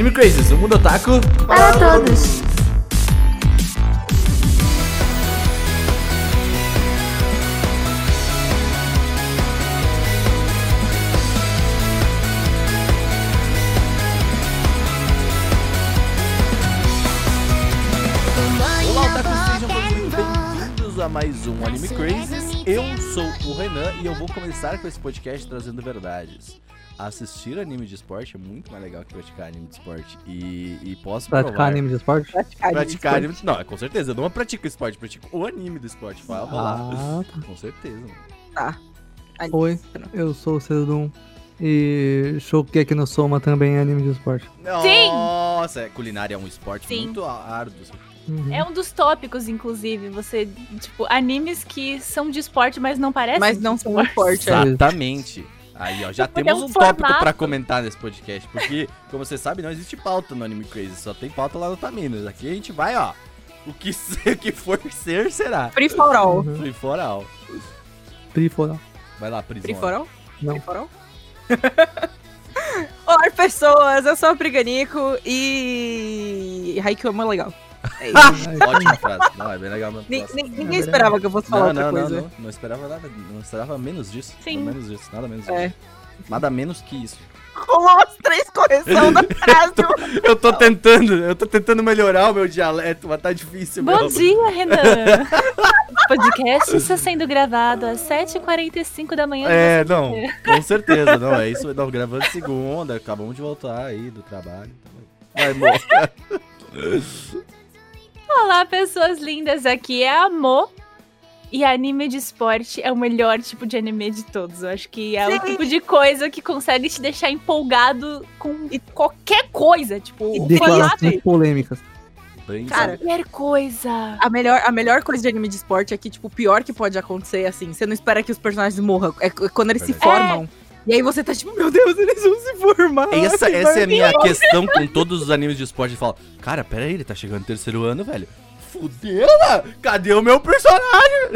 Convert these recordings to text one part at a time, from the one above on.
Anime Crazes, o mundo otaku Para todos. Olá, otakus, sejam todos muito bem-vindos a mais um Anime Crazes. Eu sou o Renan e eu vou começar com esse podcast trazendo verdades. Assistir anime de esporte é muito mais legal que praticar anime de esporte. E, e posso Praticar provar... anime de esporte? Praticar anime... Não, é com certeza. Eu não pratico esporte, pratico o anime do esporte. Fala lá. Ah, tá. Com certeza, mano. Tá. Aí- Oi, eu sou o Cedum e Shokugeki no Soma também é anime de esporte. Nossa, é, culinária é um esporte Sim. muito árduo. Uhum. É um dos tópicos, inclusive, você, tipo, animes que são de esporte, mas não parecem. Mas não de são esporte. Tá. Exatamente. Aí, ó, já Tipo, temos é um um tópico formato. pra comentar nesse podcast. Porque, como você sabe, não existe pauta no Anime Crazy. Só tem pauta lá no Taminos. Aqui a gente vai, ó. O que, ser, o que for ser, será. Free for all. Uhum. Free for all. Trifora. Vai lá, prisão. Free for all? Não. Free for all? Olá, pessoas. Eu sou a Priganico e... Haikyuu é muito legal. É isso. Ótima frase. Não, é bem legal mesmo. Ni- Nossa. ni- ninguém esperava que eu fosse falar Não, outra não, não, coisa. não. Não esperava nada. Não esperava menos disso. Sim. Não menos disso. Nada menos É. disso. Nada menos que isso. Rolou as três correções da frase. Eu tô tentando, eu tô tentando melhorar o meu dialeto, mas tá difícil, Bom meu. dia, Renan! O podcast está sendo gravado às 7h45 da manhã. É, não, com certeza, não, é isso, não, gravando segunda, acabamos de voltar aí do trabalho. Vai, amor. Olá, pessoas lindas! Aqui é a Amor. E anime de esporte é o melhor tipo de anime de todos. Eu acho que é o Sim. tipo de coisa que consegue te deixar empolgado com qualquer coisa. Tipo, E o Declarações polêmicas. Bem, Cara, Qualquer coisa. A melhor, a melhor coisa de anime de esporte é que, tipo, o pior que pode acontecer, assim, você não espera que os personagens morram. É c- quando eles se Verdade. formam. E aí você tá tipo, meu Deus, eles vão se formar. essa, essa é a minha questão com todos os animes de esporte. Fala, cara, pera aí, ele tá chegando no terceiro ano, velho. Fudeu? Cadê o meu personagem?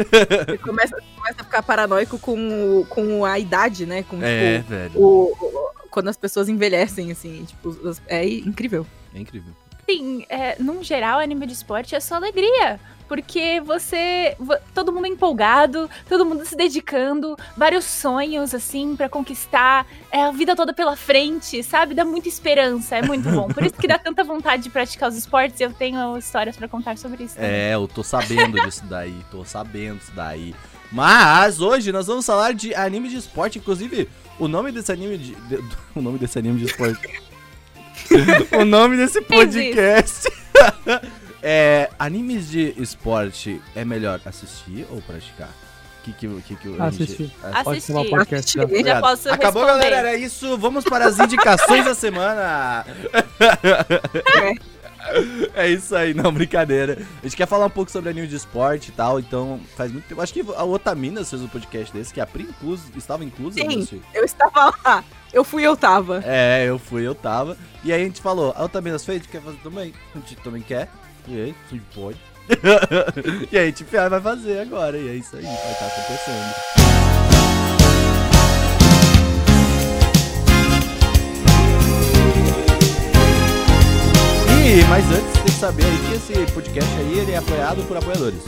Você começa, começa a ficar paranoico com, o- com a idade, né? Com, É, tipo, velho. o, o- quando as pessoas envelhecem, assim, tipo, é incrível. É incrível. Sim, é, num geral, anime de esporte é só alegria. Porque você. vo- Todo mundo é empolgado, todo mundo se dedicando, vários sonhos, assim, pra conquistar. É a vida toda pela frente, sabe? Dá muita esperança, é muito bom. Por isso que dá tanta vontade de praticar os esportes. Eu tenho histórias pra contar sobre isso. também. É, eu tô sabendo disso daí, tô sabendo disso daí. Mas hoje nós vamos falar de anime de esporte, inclusive o nome desse anime de, de- o nome desse anime de esporte. o nome desse podcast é animes de esporte é melhor assistir ou praticar? Que que que que a gente- Assistir. Pode Assistir. podcast já. Assistir. Posso Acabou, responder. galera, era isso. Vamos para as indicações da semana. É isso aí, não, brincadeira. A gente quer falar um pouco sobre anime de esporte e tal, então faz muito tempo. Acho que a Otaminas fez um podcast desse, que a Pri incluso, estava inclusa Sim. Eu estava lá. Eu fui eu tava. É, eu fui, eu tava. E aí a gente falou, a Otaminas fez, quer fazer também? A gente também quer. E aí, gente pode. e aí a gente vai fazer agora, e é isso aí, vai estar acontecendo. E, mas antes tem que saber aí que esse podcast aí ele é apoiado por apoiadores.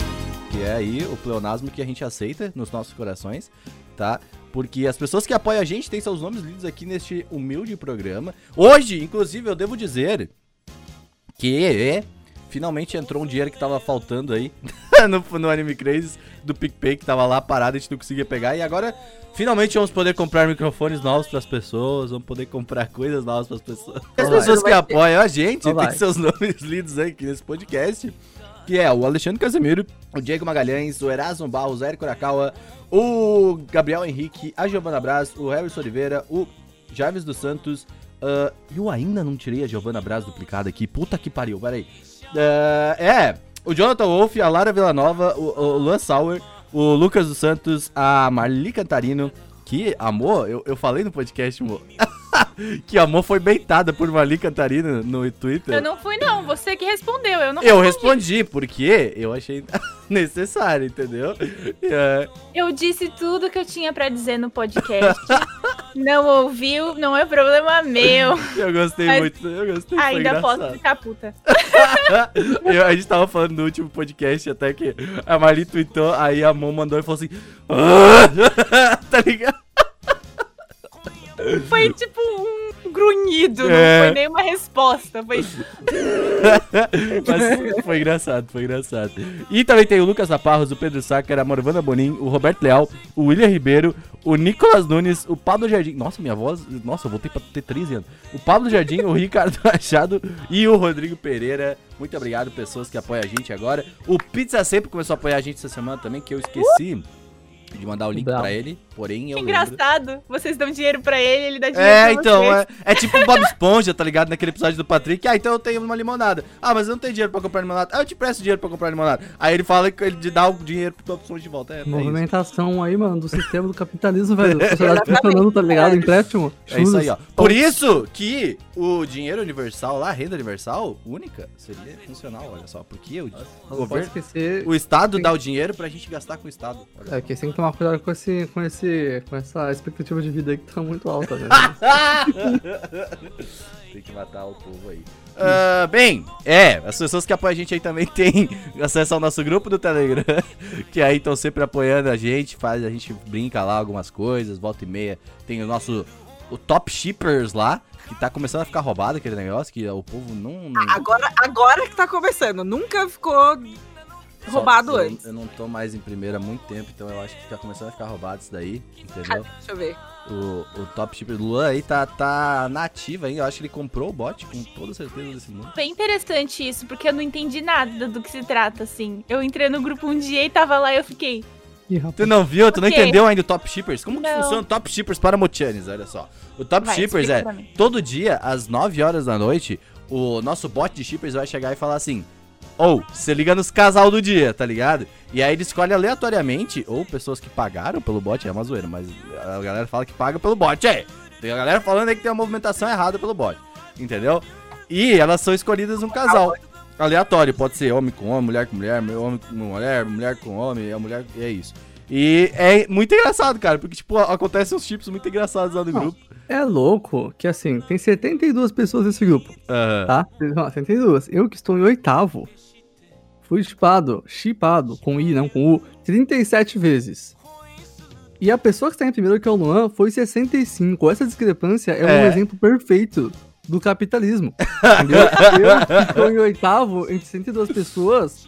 Que é aí o pleonasmo que a gente aceita nos nossos corações, tá? Porque as pessoas que apoiam a gente têm seus nomes lidos aqui neste humilde programa. Hoje, inclusive, eu devo dizer que finalmente entrou um dinheiro que tava faltando aí no, no Anime Crazy do PicPay, que tava lá parado, a gente não conseguia pegar. E agora, finalmente vamos poder comprar microfones novos pras pessoas, vamos poder comprar coisas novas pras pessoas. As pessoas que apoiam a gente têm seus nomes lidos aqui nesse podcast. Que é o Alexandre Casemiro, o Diego Magalhães, o Erasmo Barros, o Érico Urakawa, o Gabriel Henrique, a Giovana Braz, o Harrison Oliveira, o Javes dos Santos. ah, eu ainda não tirei a Giovana Braz duplicada aqui. Puta que pariu, peraí. Ah, é, o Jonathan Wolff, a Lara Villanova, o, o Luan Sauer, o Lucas dos Santos, a Marli Cantarino. Que amor, eu, eu falei no podcast, amor. que amor foi beitada por Marli Cantarino no Twitter. Eu não fui, não. Você que respondeu. Eu não Eu respondi. respondi, porque eu achei. necessário, entendeu? É, Eu disse tudo que eu tinha pra dizer no podcast. não ouviu, não é problema meu. eu gostei Mas muito, eu gostei, Ainda posso ficar puta. Eu- a gente tava falando no último podcast até que a Marli tweetou, aí a Mon mandou e falou assim. "Ah!" tá ligado? Foi tipo um grunhido, É. não foi nenhuma resposta. Foi Mas foi engraçado, foi engraçado. E também tem o Lucas Naparros, o Pedro Sácar, a Morvana Bonin, o Roberto Leal, o William Ribeiro, o Nicolas Nunes, o Pablo Jardim. Nossa, minha voz. Nossa, eu voltei pra ter 13 anos. O Pablo Jardim, o Ricardo Machado e o Rodrigo Pereira. Muito obrigado, pessoas que apoiam a gente agora. O Pizza sempre começou a apoiar a gente essa semana também, que eu esqueci de mandar o link Bravo. pra ele. Porém, eu que lembro. engraçado. Vocês dão dinheiro pra ele, ele dá dinheiro É, pra então, vocês. é, é tipo o Bob Esponja, tá ligado? Naquele episódio do Patrick. Ah, então eu tenho uma limonada. Ah, mas eu não tenho dinheiro pra comprar limonada. Ah, eu te presto dinheiro pra comprar limonada. Aí ele fala que ele dá o dinheiro pro Bob Esponja de volta. É, é. Movimentação aí, mano, do sistema do capitalismo, velho. Sociedade funcionando, tá ligado? Empréstimo. É isso aí, ó. Por isso que o dinheiro universal lá, a renda universal única, seria funcional, olha só. Porque o, o governo, esquecer. o Estado dá o dinheiro pra gente gastar com o Estado. É, que você tem que tomar cuidado com, esse, com, esse, com essa expectativa de vida aí que tá muito alta, né? Tem que matar o povo aí. Ah, bem, é, as pessoas que apoiam a gente aí também têm acesso ao nosso grupo do Telegram, que aí estão sempre apoiando a gente, faz, a gente brinca lá algumas coisas, volta e meia. Tem o nosso, o Top Shippers lá, que tá começando a ficar roubado aquele negócio, que o povo não... não Agora, agora que tá começando. Nunca ficou roubado eu, antes. Eu não tô mais em primeira há muito tempo, então eu acho que tá começando a ficar roubado isso daí, entendeu? Deixa eu ver. O, o Top Shipper Luan aí tá, tá na ativa ainda. Eu acho que ele comprou o bot com toda certeza desse mundo. Bem interessante isso, porque eu não entendi nada do que se trata, assim. Eu entrei no grupo um dia e tava lá e eu fiquei. Ih, rapaz. Tu não viu? Tu não entendeu ainda o Top Shippers? Como que Não. funciona o Top Shippers para Motianes? Olha só. O Top Vai, Shippers é todo dia, às 9 horas da noite, o nosso bot de Shippers vai chegar e falar assim: Ou, você liga nos casal do dia, tá ligado? E aí ele escolhe aleatoriamente, ou pessoas que pagaram pelo bot, é uma zoeira, mas a galera fala que paga pelo bot, é. Tem a galera falando aí que tem uma movimentação errada pelo bot, entendeu? E elas são escolhidas um casal. Aleatório, pode ser homem com homem, mulher com mulher, homem com mulher, mulher com homem, é mulher, e é isso. E é muito engraçado, cara, porque, tipo, acontecem uns chips muito engraçados lá no Não. grupo. É louco que, assim, tem 72 pessoas nesse grupo, Aham. tá? Não, 72. Eu que estou em oitavo, fui chipado, chipado, com I, não com U, 37 vezes. E a pessoa que está em primeiro, que é o Luan, foi 65. Essa discrepância é, um É. exemplo perfeito do capitalismo. Entendeu? Eu que estou em oitavo, entre 102 pessoas,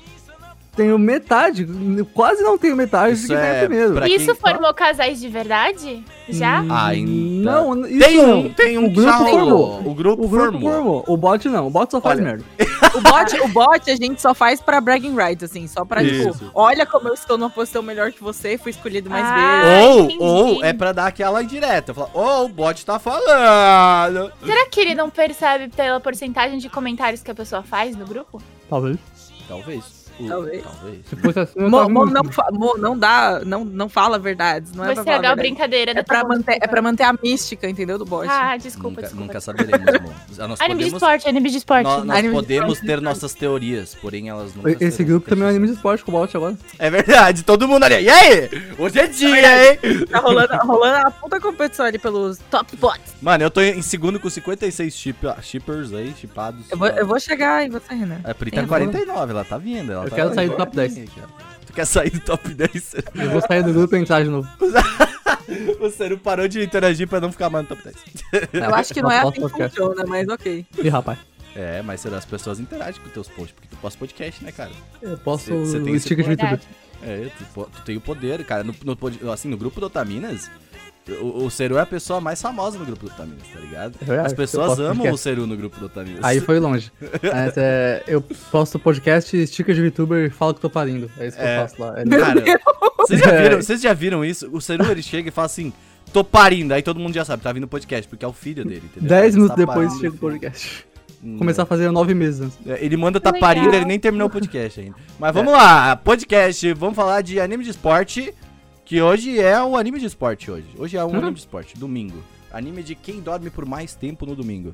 tenho metade, quase não tenho metade Isso de quem tá é em primeiro. isso formou casais de verdade? Já? Hum, Ainda. Não, isso Tem não. um, tem um O que grupo formou. O grupo, O grupo formou. formou. O bot não. O bot só faz Olha, merda. O bot, o bot a gente só faz pra bragging rights, assim, só pra, Isso. tipo, olha como eu estou numa posição melhor que você, fui escolhido mais Ah. vezes. Ou, ou é pra dar aquela indireta. Falar, ô, o bot tá falando. Será que ele não percebe pela porcentagem de comentários que a pessoa faz no grupo? Talvez. Talvez. Talvez. Talvez. Se fosse assim, eu Mo, Mo não, Mo não dá, não, não fala verdades, não é Vou pra falar estragar a verdade. brincadeira. É pra, tá bom, manter, é pra manter a mística, entendeu, do bot. Ah, desculpa, nunca, desculpa. nunca saberemos. Nós Anime de esporte, anime de esporte. nó- nós Anime de podemos esporte. ter nossas teorias, porém elas nunca Esse serão grupo também é um anime de esporte com o bot agora. É verdade, todo mundo ali. E aí? Hoje é dia, hein? Tá rolando, rolando a puta competição ali pelos top bots. Mano, eu tô em segundo com 56 chip, shippers aí, chipados. Eu vou, eu vou chegar em você, Renan. É, Pri tá Eu vou- 49, ela tá vindo. Ela Eu quero sair do top 10. aqui, ó. Tu quer sair do top 10? Eu vou sair do grupo e entrar de novo. o Cero parou de interagir pra não ficar mais no top 10. Eu acho que não é Posso assim que podcast. funciona, mas ok. Ih, rapaz. É, mas será as pessoas interagem com teus posts, porque tu posta podcast, né, cara? Eu posso Cê- cê tem o sticker de. VTuber. É, tu, tu tem o poder, cara. No, no assim, no grupo do Otaminas, o, o Ceru é a pessoa mais famosa no grupo do Otaminas, tá ligado? É As pessoas amam podcast. o Ceru no grupo do Otaminas. Aí foi longe. Mas, é, eu posto podcast, sticker de VTuber e falo que tô parindo. É isso que É. eu faço lá. É, Cara, vocês já, É. viram, vocês já viram isso? O Ceru, ele chega e fala assim, tô parindo. Aí todo mundo já sabe, tá vindo podcast, porque é o filho dele, entendeu? Dez Ele minutos tá depois parindo, chega o podcast. Hum. Começar a fazer nove meses antes. É, Ele manda tá Legal. parindo, ele nem terminou o podcast ainda. Mas vamos lá, podcast, vamos falar de anime de esporte, que hoje é o anime de esporte hoje. Hoje é um Uhum. anime de esporte, domingo. Anime de quem dorme por mais tempo no domingo.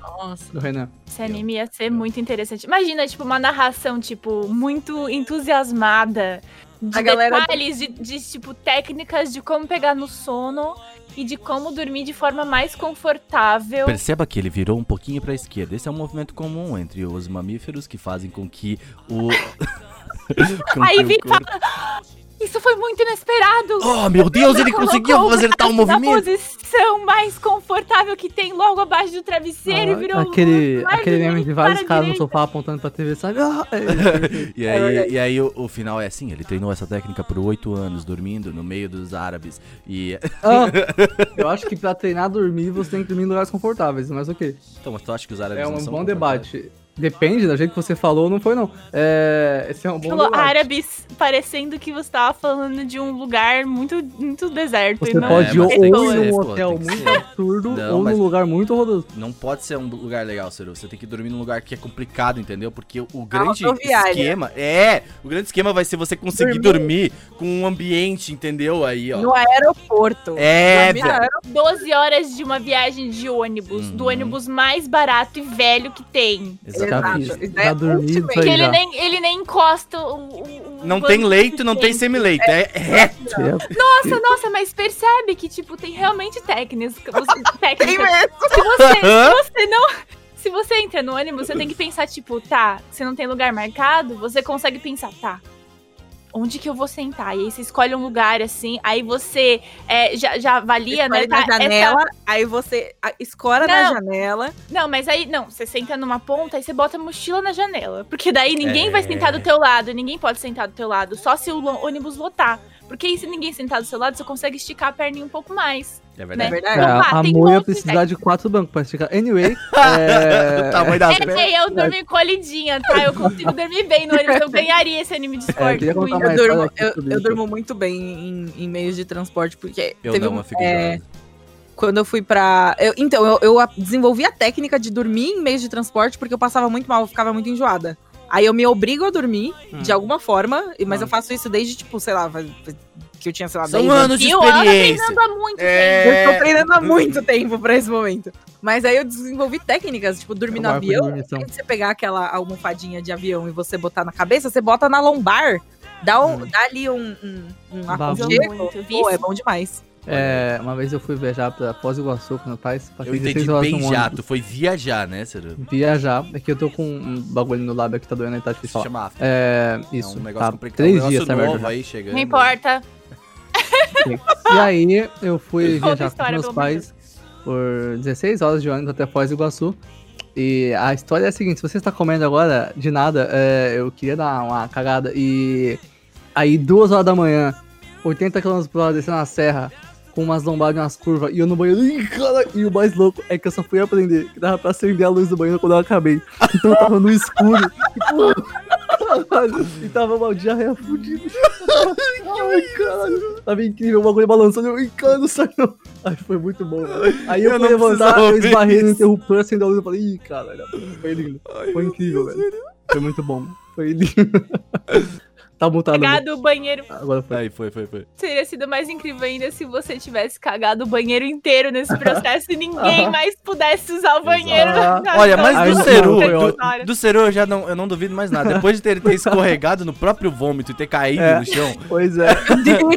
Nossa. Do Renan. Esse anime ia ser muito interessante. Imagina, tipo, uma narração, tipo, muito entusiasmada. De A galera- detalhes, de, de, tipo, técnicas de como pegar no sono e de como dormir de forma mais confortável. Perceba que ele virou um pouquinho pra esquerda. Esse é um movimento comum entre os mamíferos que fazem com que o. com Aí que o vi- corpo- Isso foi muito inesperado! Oh, meu Deus, ele conseguiu fazer tal braço na movimento! posição mais confortável que tem logo abaixo do travesseiro e virou aquele, mais aquele meme de vários caras no sofá apontando pra TV, sabe? Ah, é. E aí, e aí o, o final é assim, ele treinou essa técnica por oito anos, dormindo no meio dos árabes. E. Ah, eu acho que pra treinar dormir, você tem que dormir em lugares confortáveis, mas ok. Então, mas tu acha que os árabes É não um são bom debate. Depende do jeito que você falou, não foi não. É, esse é um bom Falou debate. árabes, parecendo que você tava falando de um lugar muito, muito deserto. Você e não pode É, ou ir num ser, pô, hotel que muito absurdo Não, ou num lugar muito horroroso. Não pode ser um lugar legal, Ciro. Você tem que dormir num lugar que é complicado, entendeu? Porque o, o grande esquema. É! O grande esquema vai ser você conseguir dormir, com um ambiente, entendeu? Aí, ó. No aeroporto. É, Dormir no aeroporto. 12 horas de uma viagem de ônibus, do Uhum. ônibus mais barato e velho que tem. Já Já é Que ele nem, ele nem encosta o. Não tem leito, não tem semi-leito. É reto. É, Nossa, nossa, mas percebe que, tipo, tem realmente técnicas. você- Tem técnicas. mesmo. Se você, se você não. Se você entra no ônibus, você tem que pensar, tipo, tá, se não tem lugar marcado, você consegue pensar, tá. Onde que eu vou sentar? E aí você escolhe um lugar assim, aí você é, já, já avalia, né? Escolhe na tá, essa- janela, aí você escora na Não. janela. Não, mas aí, não, você senta numa ponta e você bota a mochila na janela. Porque daí ninguém É. vai sentar do teu lado, ninguém pode sentar do teu lado, só se o ônibus lotar. Porque aí se ninguém sentar do seu lado, você consegue esticar a perninha um pouco mais. É É verdade. verdade. Então, É, lá, a Mo ia precisar de quatro bancos pra esticar. Anyway, é... o tamanho das pernas. É, eu dormi colidinha, tá? Eu consigo dormir bem no ônibus. Eu ganharia esse anime de É, eu esporte. muito. mais Eu durmo, eu, eu durmo muito bem em, em meios de transporte, porque Eu teve não, um, eu fico é, quando eu fui pra. eu- então, eu, eu a- desenvolvi a técnica de dormir em meios de transporte porque eu passava muito mal, eu ficava muito enjoada. Aí eu me obrigo a dormir, Hum. de alguma forma, mas Ah. eu faço isso desde, tipo, sei lá, que eu tinha, sei lá, São 10 anos de E experiência. treinando há muito tempo. É. Eu tô treinando há muito tempo pra esse momento. Mas aí eu desenvolvi técnicas, tipo, dormir no É avião. Em de você pegar aquela almofadinha de avião e você botar na cabeça, você bota na lombar. Dá, um, Hum. dá ali um, um, um aconchego. Pô, é bom demais. É, uma vez eu fui viajar pra Foz do Iguaçu com meu pai, Eu entendi 16 horas bem. Tu foi viajar, né, Ciro? Viajar, é que eu tô com um bagulho no lábio que tá doendo aí, tá Se difícil falar. chama after. É, É isso, um negócio tá complicado. três um negócio dias merda novo já. aí chegando. Não importa. E aí eu fui viajar com meus pais por 16 horas de ônibus até Foz do Iguaçu. E a história é a seguinte, se você está comendo agora, de nada, é, eu queria dar uma cagada. E aí, duas horas da manhã, 80 km por hora descendo a serra, com umas lombadas umas curvas, e eu no banheiro, Ih, cara, e o mais louco é que eu só fui aprender que dava pra acender a luz do banheiro quando eu acabei. Então eu tava no escuro. e, caralho, e tava uma diarreia fudida. Ai, caralho. Tava incrível, o bagulho balançando. Eu, Ai, cara, não sai não. Aí foi muito bom, velho. Aí eu, Eu fui levantar, eu esbarrei no interruptor, acendeu a luz e falei, ih, caralho, foi lindo. Foi incrível, velho. Foi muito bom. Foi lindo. tá mutado. né? Cagado o banheiro. Agora foi. Aí foi, foi, foi. Teria sido mais incrível ainda se você tivesse cagado o banheiro inteiro nesse processo e ninguém mais pudesse usar o banheiro. Na- Olha, mas do foi do, do Ceru eu já não, eu não duvido mais nada. Depois de ter, ter escorregado no próprio vômito e ter caído É. no chão. Pois é.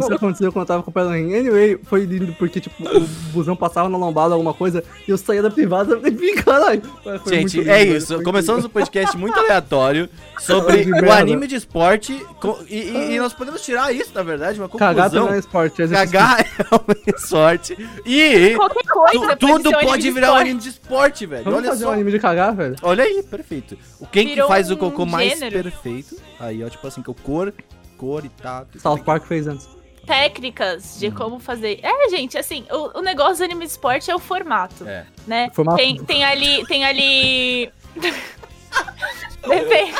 Isso aconteceu quando eu tava comprando rim. Anyway, foi lindo porque, tipo, o busão passava na lombada, alguma coisa, e eu saía da privada e falei, caralho. Gente, é isso. Começamos um podcast muito aleatório sobre o anime de esporte. Co- E, e- e nós podemos tirar isso, na verdade, uma conclusão. Cagar também é esporte. exercício Cagar é uma sorte. E Qualquer tu- coisa. pode tudo um pode de virar um esporte. anime de esporte, velho. Vamos Olha fazer só. um anime de cagar, velho? Olha aí, perfeito. O quem que Virou faz o um cocô mais gênero. perfeito? Aí, ó, tipo assim, que o cor, cor e tato. South Park fez antes. Técnicas Hum. de como fazer. É, gente, assim, o, o negócio do anime de esporte é o formato. É. Né? O formato? Tem, tem ali. Tem ali. Depende.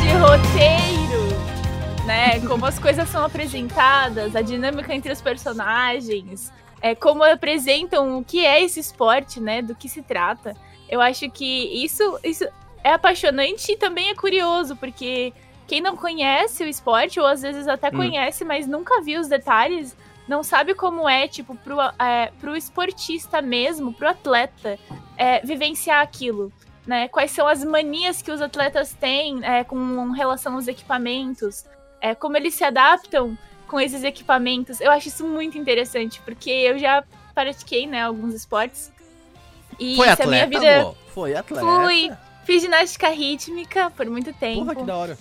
De roteiro, né? Como as coisas são apresentadas, a dinâmica entre os personagens, é, como apresentam o que é esse esporte, né? Do que se trata. Eu acho que isso, isso é apaixonante e também é curioso, porque quem não conhece o esporte, ou às vezes até Hum. conhece, mas nunca viu os detalhes, não sabe como é, tipo, pro, é, pro esportista mesmo, pro atleta, é, vivenciar aquilo. Né? Quais são as manias que os atletas têm é, com relação aos equipamentos, é, como eles se adaptam com esses equipamentos. Eu acho isso muito interessante, porque eu já pratiquei, né, alguns esportes. E Foi se a atleta, minha vida amor? Foi atleta. Fui. Fiz ginástica rítmica por muito tempo. Porra, que da hora.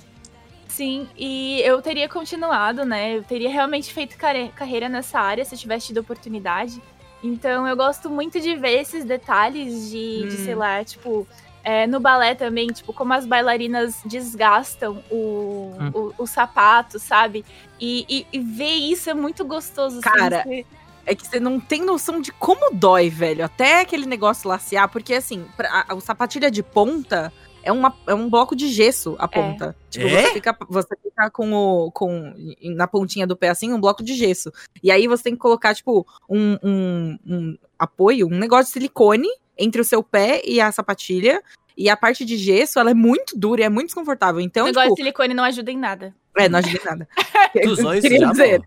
Sim, e eu teria continuado, né? Eu teria realmente feito carreira nessa área se eu tivesse tido oportunidade. Então eu gosto muito de ver esses detalhes de, de, Hum. sei lá, tipo, é, no balé também, tipo, como as bailarinas desgastam o, Hum. o, o sapato, sabe? E, e, e ver isso é muito gostoso. assim, Cara, você- É que você não tem noção de como dói, velho. Até aquele negócio lacear, porque assim, pra- a, o sapatilha de ponta é, uma, é um bloco de gesso a ponta. Tipo, É? você fica, você fica com o. Com, na pontinha do pé assim, um bloco de gesso. E aí você tem que colocar, tipo, um, um, um apoio, um negócio de silicone entre o seu pé e a sapatilha. E a parte de gesso, ela é muito dura e é muito desconfortável. Então, o negócio tipo, de silicone não ajuda em nada. é, não ajuda em nada. Tu usou isso já, dizer?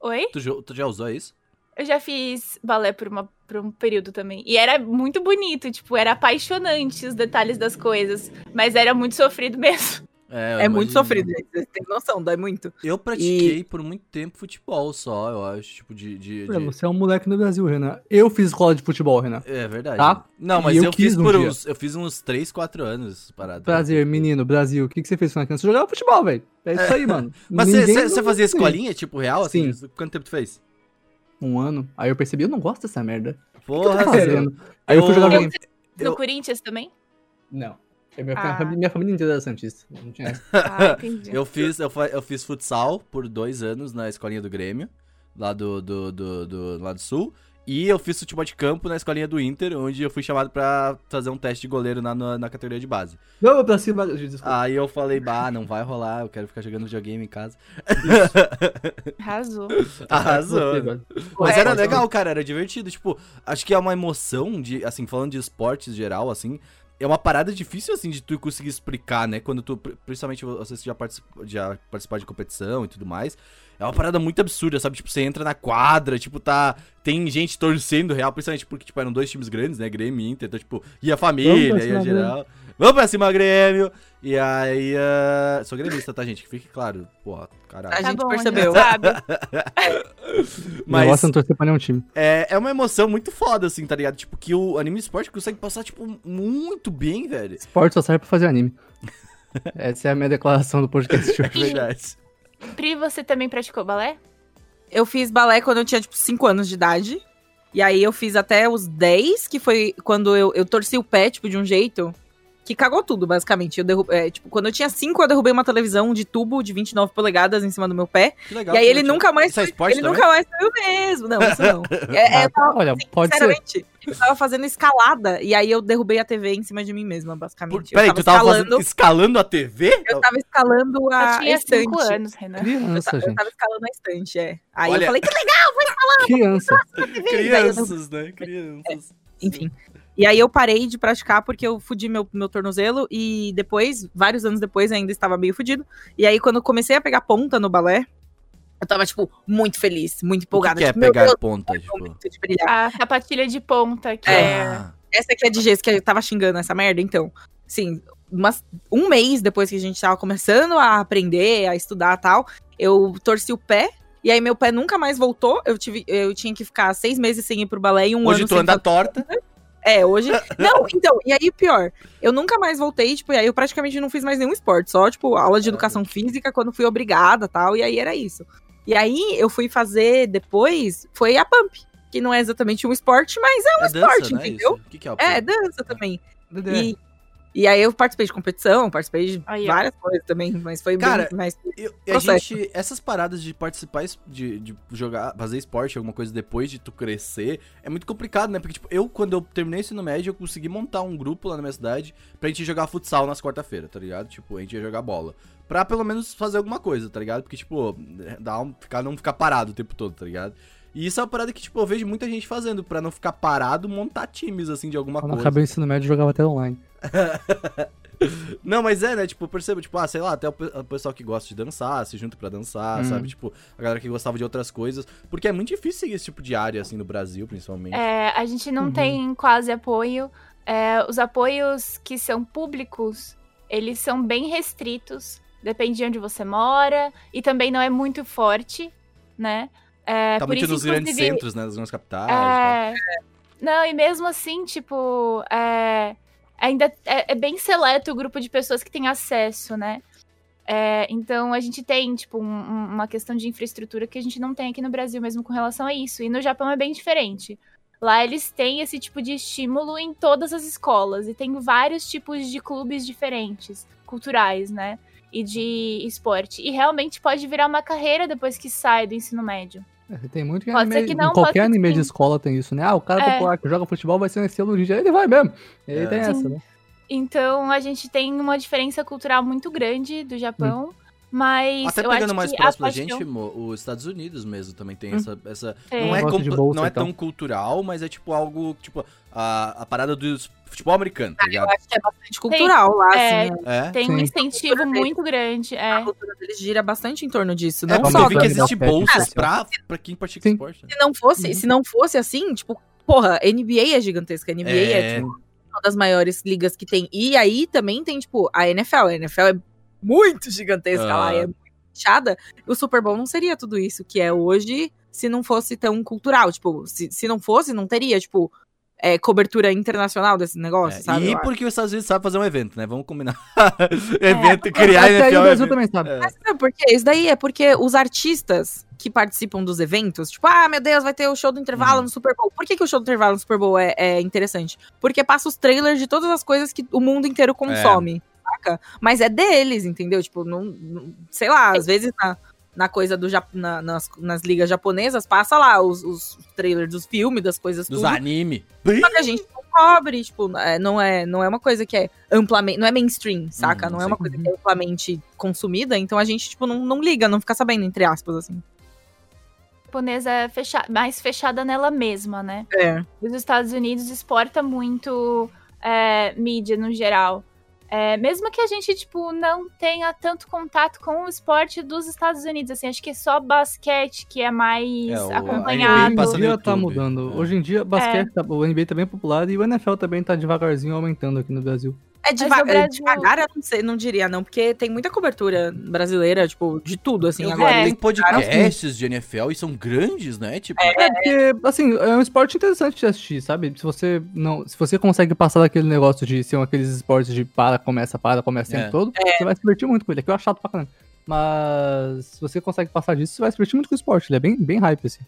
Oi? Tu, tu já usou isso? Eu já fiz balé por, uma, por um período também. E era muito bonito, tipo, era apaixonante os detalhes das coisas. Mas era muito sofrido mesmo. Eu É muito sofrido, gente. Vocês têm noção, dói muito. Eu pratiquei por muito tempo futebol só, eu acho. Tipo, de. de, de- Você é um moleque no Brasil, Renan. Eu fiz escola de futebol, Renan. É verdade. Tá? Não, E mas eu eu, fiz um por dia. uns. Eu fiz uns 3, 4 anos parado. Prazer, menino, Brasil. O que, que você fez quando criança? Você jogava futebol, velho. É isso aí, mano. Mas você fazia escolinha, tipo, real? Assim? Sim. Quanto tempo tu fez? Um ano. Aí eu percebi, eu não gosto dessa merda. O que que eu Porra, tô fazendo? Aí eu fui jogar Eu-. No Eu- Corinthians também? Não. É Minha, Ah. família, minha família inteira era Santista. Não tinha essa. Ah, entendi. Eu fiz, eu, eu fiz futsal por dois anos na escolinha do Grêmio, lá do, do, do, do- lá do sul. E eu fiz futebol de campo na escolinha do Inter, onde eu fui chamado pra fazer um teste de goleiro na, na, na categoria de base. Vamos pra cima. Desculpa. Aí eu falei, bah, não vai rolar, eu quero ficar jogando videogame em casa. Arrasou. Arrasou. Mas era legal, cara, era divertido. Tipo, acho que é uma emoção de, assim, falando de esportes geral, assim. É uma parada difícil, assim, de tu conseguir explicar, né? Quando tu, pri- principalmente você já, participa, já de competição e tudo mais. É uma parada muito absurda, sabe? Tipo, você entra na quadra, tipo, tá. Tem gente torcendo real, principalmente porque, tipo, eram dois times grandes, né? Grêmio e Inter, então, tipo, ia a família, ia geral. Vamos pra cima, Grêmio! E aí. ah, Sou gremista, tá, gente? Que fique claro. Porra, caralho. A Tá gente bom, percebeu. já sabe. Negócio é não torcer pra nenhum time. É, é uma emoção muito foda, assim, tá ligado? Tipo, que o anime esporte consegue passar, tipo, muito bem, velho. Esporte só serve pra fazer anime. Essa é a minha declaração do podcast. É verdade. Pri, você também praticou balé? Eu fiz balé quando eu tinha, tipo, 5 anos de idade. E aí eu fiz até os 10, que foi quando eu, eu torci o pé, tipo, de um jeito que cagou tudo, basicamente. Eu derru- é, tipo, quando eu tinha 5, eu derrubei uma televisão de tubo de 29 polegadas em cima do meu pé. Que legal. e aí que ele nunca mais. Isso é ele também? nunca mais saiu mesmo. Não, isso não. É, é, eu tava, Olha, pode ser. sinceramente, eu tava fazendo escalada. E aí eu derrubei a TV em cima de mim mesma, basicamente. Peraí, eu tu tava escalando. fazendo, escalando a TV? Eu tava escalando a eu tinha estante. 5 anos, Renan. Eu, Criança, ta- eu gente. tava escalando a estante, é. Aí Olha- eu falei, que legal, Criança. Crianças, né? Crianças. Enfim. E aí eu parei de praticar porque eu fudi meu, meu tornozelo e depois, vários anos depois, ainda estava meio fudido. E aí, quando eu comecei a pegar ponta no balé, eu tava, tipo, muito feliz, muito O que, empolgada. que é tipo, pegar Deus, ponta, é tipo? brilhar. A sapatilha de ponta, que É. é. Ah, Essa aqui é de gesso, que eu tava xingando essa merda, então. Sim, umas, um mês depois que a gente tava começando a aprender, a estudar e tal, eu torci o pé. E aí meu pé nunca mais voltou. Eu, tive, eu tinha que ficar seis meses sem ir pro balé e um Hoje ano tu sem anda fazer- torta. É, hoje. Não, então, e aí pior. Eu nunca mais voltei, tipo, e aí eu praticamente não fiz mais nenhum esporte, só, tipo, aula de educação física quando fui obrigada tal, e aí era isso. E aí eu fui fazer depois, foi a pump, que não é exatamente um esporte, mas é um É esporte, dança, né? entendeu? Que, que é É, dança também. Dedé. E, e aí eu participei de competição, participei de várias coisas também, mas foi Cara, bem mais. Eu, a gente, essas paradas de participar, de, de jogar, fazer esporte, alguma coisa depois de tu crescer, é muito complicado, né? Porque, tipo, eu, quando eu terminei o ensino médio, eu consegui montar um grupo lá na minha cidade pra gente jogar futsal nas quarta-feiras, tá ligado? Tipo, a gente ia jogar bola. Pra pelo menos fazer alguma coisa, tá ligado? Porque, tipo, dá um, ficar, não ficar parado o tempo todo, tá ligado? E isso é uma parada que, tipo, eu vejo muita gente fazendo pra não ficar parado, montar times, assim, de alguma Quando eu coisa. acabei o ensino médio, eu jogava até online. Não, mas é, né? Tipo, eu percebo, tipo, ah, sei lá, até o, pe- o pessoal que gosta de dançar, se junta pra dançar, Hum. sabe? Tipo, a galera que gostava de outras coisas. Porque é muito difícil seguir esse tipo de área, assim, no Brasil, principalmente. É, a gente não Uhum. tem quase apoio. É, os apoios que são públicos, eles são bem restritos. Depende de onde você mora. E também não é muito forte, né? É, tá por muito isso, nos grandes centros, né? Nas grandes capitais. É... Não, e mesmo assim, tipo, é... ainda é, é bem seleto o grupo de pessoas que tem acesso, né? É, então a gente tem, tipo, um- um- uma questão de infraestrutura que a gente não tem aqui no Brasil mesmo com relação a isso. E no Japão é bem diferente. Lá eles têm esse tipo de estímulo em todas as escolas. E tem vários tipos de clubes diferentes, culturais, né? E de esporte. E realmente pode virar uma carreira depois que sai do ensino médio. É, Tem muito que Pode ser anime, que não, em qualquer pode ser que anime de escola tem isso, né? Ah, o cara É. popular que joga futebol vai ser um estilo de ele vai mesmo. E aí É. tem Sim. essa, né? Então a gente tem uma diferença cultural muito grande do Japão, mas Até eu pegando acho mais que próximo a da gente. Mo, os Estados Unidos mesmo também tem Hum. essa. essa Tem. não é, compa- bolsa, não é então. tão cultural, mas é tipo algo. Tipo, a, a parada do futebol americano, tá Eu ligado? acho que é bastante cultural lá, é, assim. É. Tem um Sim. incentivo muito grande. A É. cultura deles gira bastante em torno disso. É Não porque só eu vi que existe bolsas assim. pra, pra quem pratica Sim. esporte. né? se não fosse, Uhum. se não fosse assim, tipo, porra, NBA é gigantesca. NBA é, É. tipo, uma das maiores ligas que tem. E aí também tem, tipo, a NFL. A NFL é muito gigantesca Ah. lá, é muito fechada. O Super Bowl não seria tudo isso que é hoje se não fosse tão cultural. Tipo, se, se não fosse, não teria, tipo, é, cobertura internacional desse negócio, É, sabe? E porque os Estados Unidos sabem fazer um evento, né? Vamos combinar. evento, criar Até aí NFL. o Brasil evento. também sabe. É. Mas sabe por quê? Isso daí é porque os artistas que participam dos eventos, tipo, ah, meu Deus, vai ter o show do intervalo Uhum. no Super Bowl. Por que, que o show do intervalo no Super Bowl é, é interessante? Porque passa os trailers de todas as coisas que o mundo inteiro consome, saca? Mas é deles, entendeu? Tipo, não, não- sei lá, às vezes na, na coisa do Jap- na- nas, nas ligas japonesas passa lá os, os trailers dos filmes, das coisas Dos tudo. anime. Só que a gente não cobre, tipo, é, não, é, não é uma coisa que é amplamente, não é mainstream, saca? Uhum, não é sim. uma coisa que é amplamente consumida, então a gente, tipo, não, não liga, não fica sabendo, entre aspas, assim. japonesa é fecha... mais fechada nela mesma, né? É. Os Estados Unidos exporta muito é, mídia no geral. É, mesmo que a gente, tipo, não tenha tanto contato com o esporte dos Estados Unidos, assim, acho que é só basquete que é mais É, o- acompanhado. NBA em dia tá mudando. É. Hoje em dia, basquete, tá- o NBA tá bem popular e o NFL também tá devagarzinho aumentando aqui no Brasil. É, deva é, Brasil- devagar, eu não, sei, não diria, não, porque tem muita cobertura brasileira, tipo, de tudo, assim, Eu agora. É. tem podcasts de NFL e são grandes, né? Tipo, É porque, assim, é um esporte interessante de assistir, sabe? Se você não, se você consegue passar daquele negócio de ser um aqueles esportes de para, começa, para, começa o tempo É. todo, você vai se divertir muito com ele. Aqui eu acho chato pra caramba. Mas se você consegue passar disso, você vai se divertir muito com o esporte. Ele é bem, bem hype, assim.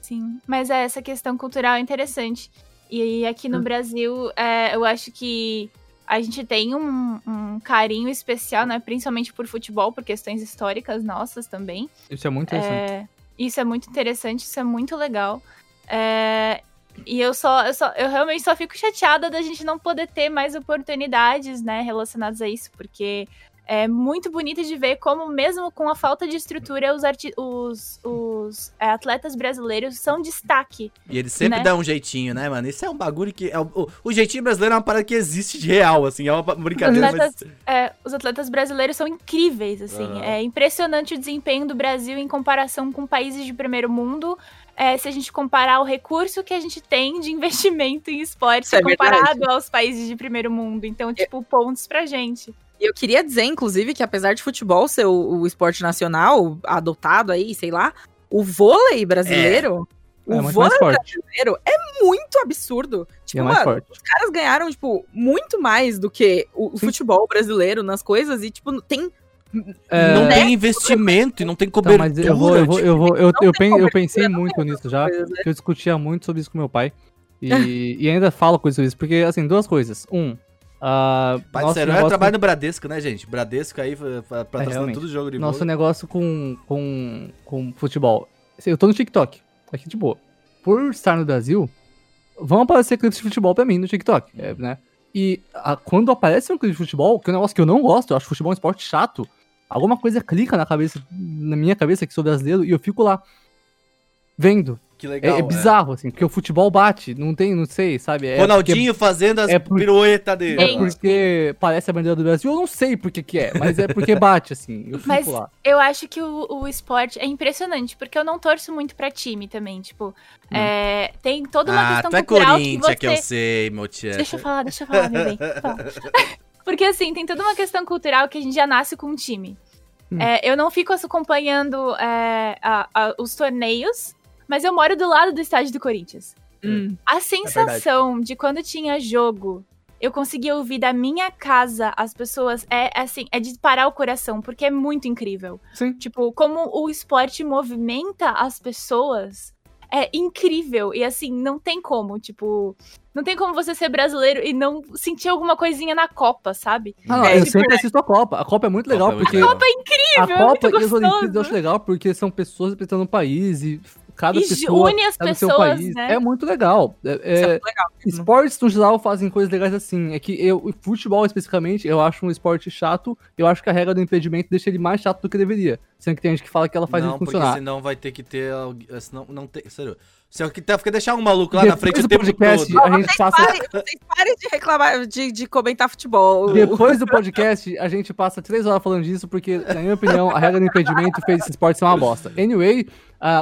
Sim, mas é, essa questão cultural é interessante. E aqui no Hum. Brasil, é, eu acho que a gente tem um, um carinho especial, né? Principalmente por futebol, por questões históricas nossas também. Isso é muito interessante. É, isso é muito interessante, isso é muito legal. É, e eu só, eu só, eu realmente só fico chateada da gente não poder ter mais oportunidades, né, relacionadas a isso, porque é muito bonito de ver como, mesmo com a falta de estrutura, os, os, os, é, atletas brasileiros são destaque. E ele sempre Né? dá um jeitinho, né, mano? Isso é um bagulho que. É o, o, jeitinho brasileiro é uma parada que existe de real, assim. É uma brincadeira, mas. Atletas- É, os atletas brasileiros são incríveis, assim. Aham. É impressionante o desempenho do Brasil em comparação com países de primeiro mundo. É, se a gente comparar o recurso que a gente tem de investimento em esporte é comparado verdade. aos países de primeiro mundo. Então, tipo, pontos pra gente. E eu queria dizer, inclusive, que apesar de futebol ser o, o esporte nacional, adotado aí, sei lá, o vôlei brasileiro. É, O muito vôlei brasileiro é muito absurdo. E Tipo, é mais mano, forte. os caras ganharam, tipo, muito mais do que o, futebol brasileiro nas coisas. E, tipo, tem. É, Não tem investimento e não tem Então, cobertura. mas eu vou, eu vou, eu vou, eu, eu, pen- eu cobertura, pensei muito nisso já, coisas, né? eu discutia muito sobre isso com meu pai. E, e ainda falo coisas sobre isso, porque, assim, duas coisas. Um, ah, Pai é negócio- trabalho no Bradesco, né, gente? Bradesco aí fa- patrocinando realmente. todo jogo de nosso negócio com, com, com futebol. Eu tô no TikTok, aqui de boa. Por estar no Brasil, vão aparecer clipes de futebol pra mim no TikTok, é, né? E a- quando aparece um clipe de futebol, que é um negócio que eu não gosto, eu acho futebol um esporte chato, alguma coisa clica na cabeça, na minha cabeça, que sou brasileiro, e eu fico lá, vendo. Que legal. É, é bizarro, assim, porque o futebol bate, não tem, não sei, sabe? É Ronaldinho fazendo as é por- piruetas porque, dele. é porque parece a bandeira do Brasil, eu não sei por que que é, mas é porque bate, assim, eu fico Mas lá. eu acho que o, o esporte é impressionante, porque eu não torço muito pra time também, tipo, é, tem toda uma ah, questão tu é cultural Corinthians que você... que eu sei, meu tia. Deixa eu falar, deixa eu falar, meu bem. Porque assim, tem toda uma questão cultural que a gente já nasce com um time. Hum. É, eu não fico acompanhando é, a- a- os torneios, mas eu moro do lado do estádio do Corinthians. Hum. A sensação de quando tinha jogo, eu conseguia ouvir da minha casa as pessoas, é assim, é de parar o coração, porque é muito incrível. Sim. Tipo, como o esporte movimenta as pessoas, é incrível. E assim, não tem como, tipo, não tem como você ser brasileiro e não sentir alguma coisinha na Copa, sabe? Ah, não, É, eu tipo, sempre assisto a Copa. A Copa é muito legal, Copa é porque a Incrível, é muito Copa e as gostoso. Olimpíadas eu acho legal, porque são pessoas representando o país e cada E pessoa une as tá no seu pessoas, país. né? É muito legal. É- Isso é- é legal. Esportes no geral fazem coisas legais assim. É que eu, o futebol especificamente, eu acho um esporte chato. Eu acho que a regra do impedimento deixa ele mais chato do que deveria. Sendo que tem gente que fala que ela faz não, ele porque funcionar. senão vai ter que ter. alguém- Senão, não tem. Sério. Se eu quiser ficar deixar um maluco lá na Depois frente o do tempo podcast, todo. a gente passa. Parem, vocês parem de reclamar, de, de comentar futebol. Depois do podcast, a gente passa três horas falando disso, porque, na minha opinião, a regra do impedimento fez esse esporte ser uma bosta. Anyway,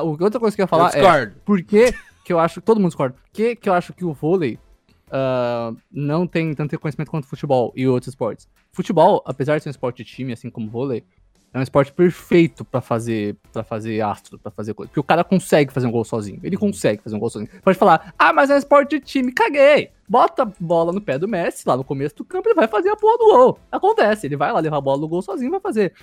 o- outra coisa que eu ia Eu falar é. discordo. Por que que eu acho. Todo mundo discorda. Por que, que eu acho que o vôlei ah, não tem tanto reconhecimento quanto o futebol e outros esportes? Futebol, apesar de ser um esporte de time, assim como o vôlei, é um esporte perfeito pra fazer para fazer astro, pra fazer coisa. Porque o cara consegue fazer um gol sozinho. Ele consegue fazer um gol sozinho. Pode falar, ah, mas é um esporte de time, caguei. Bota a bola no pé do Messi, lá no começo do campo, ele vai fazer a porra do gol. Acontece, ele vai lá levar a bola no gol sozinho e vai fazer.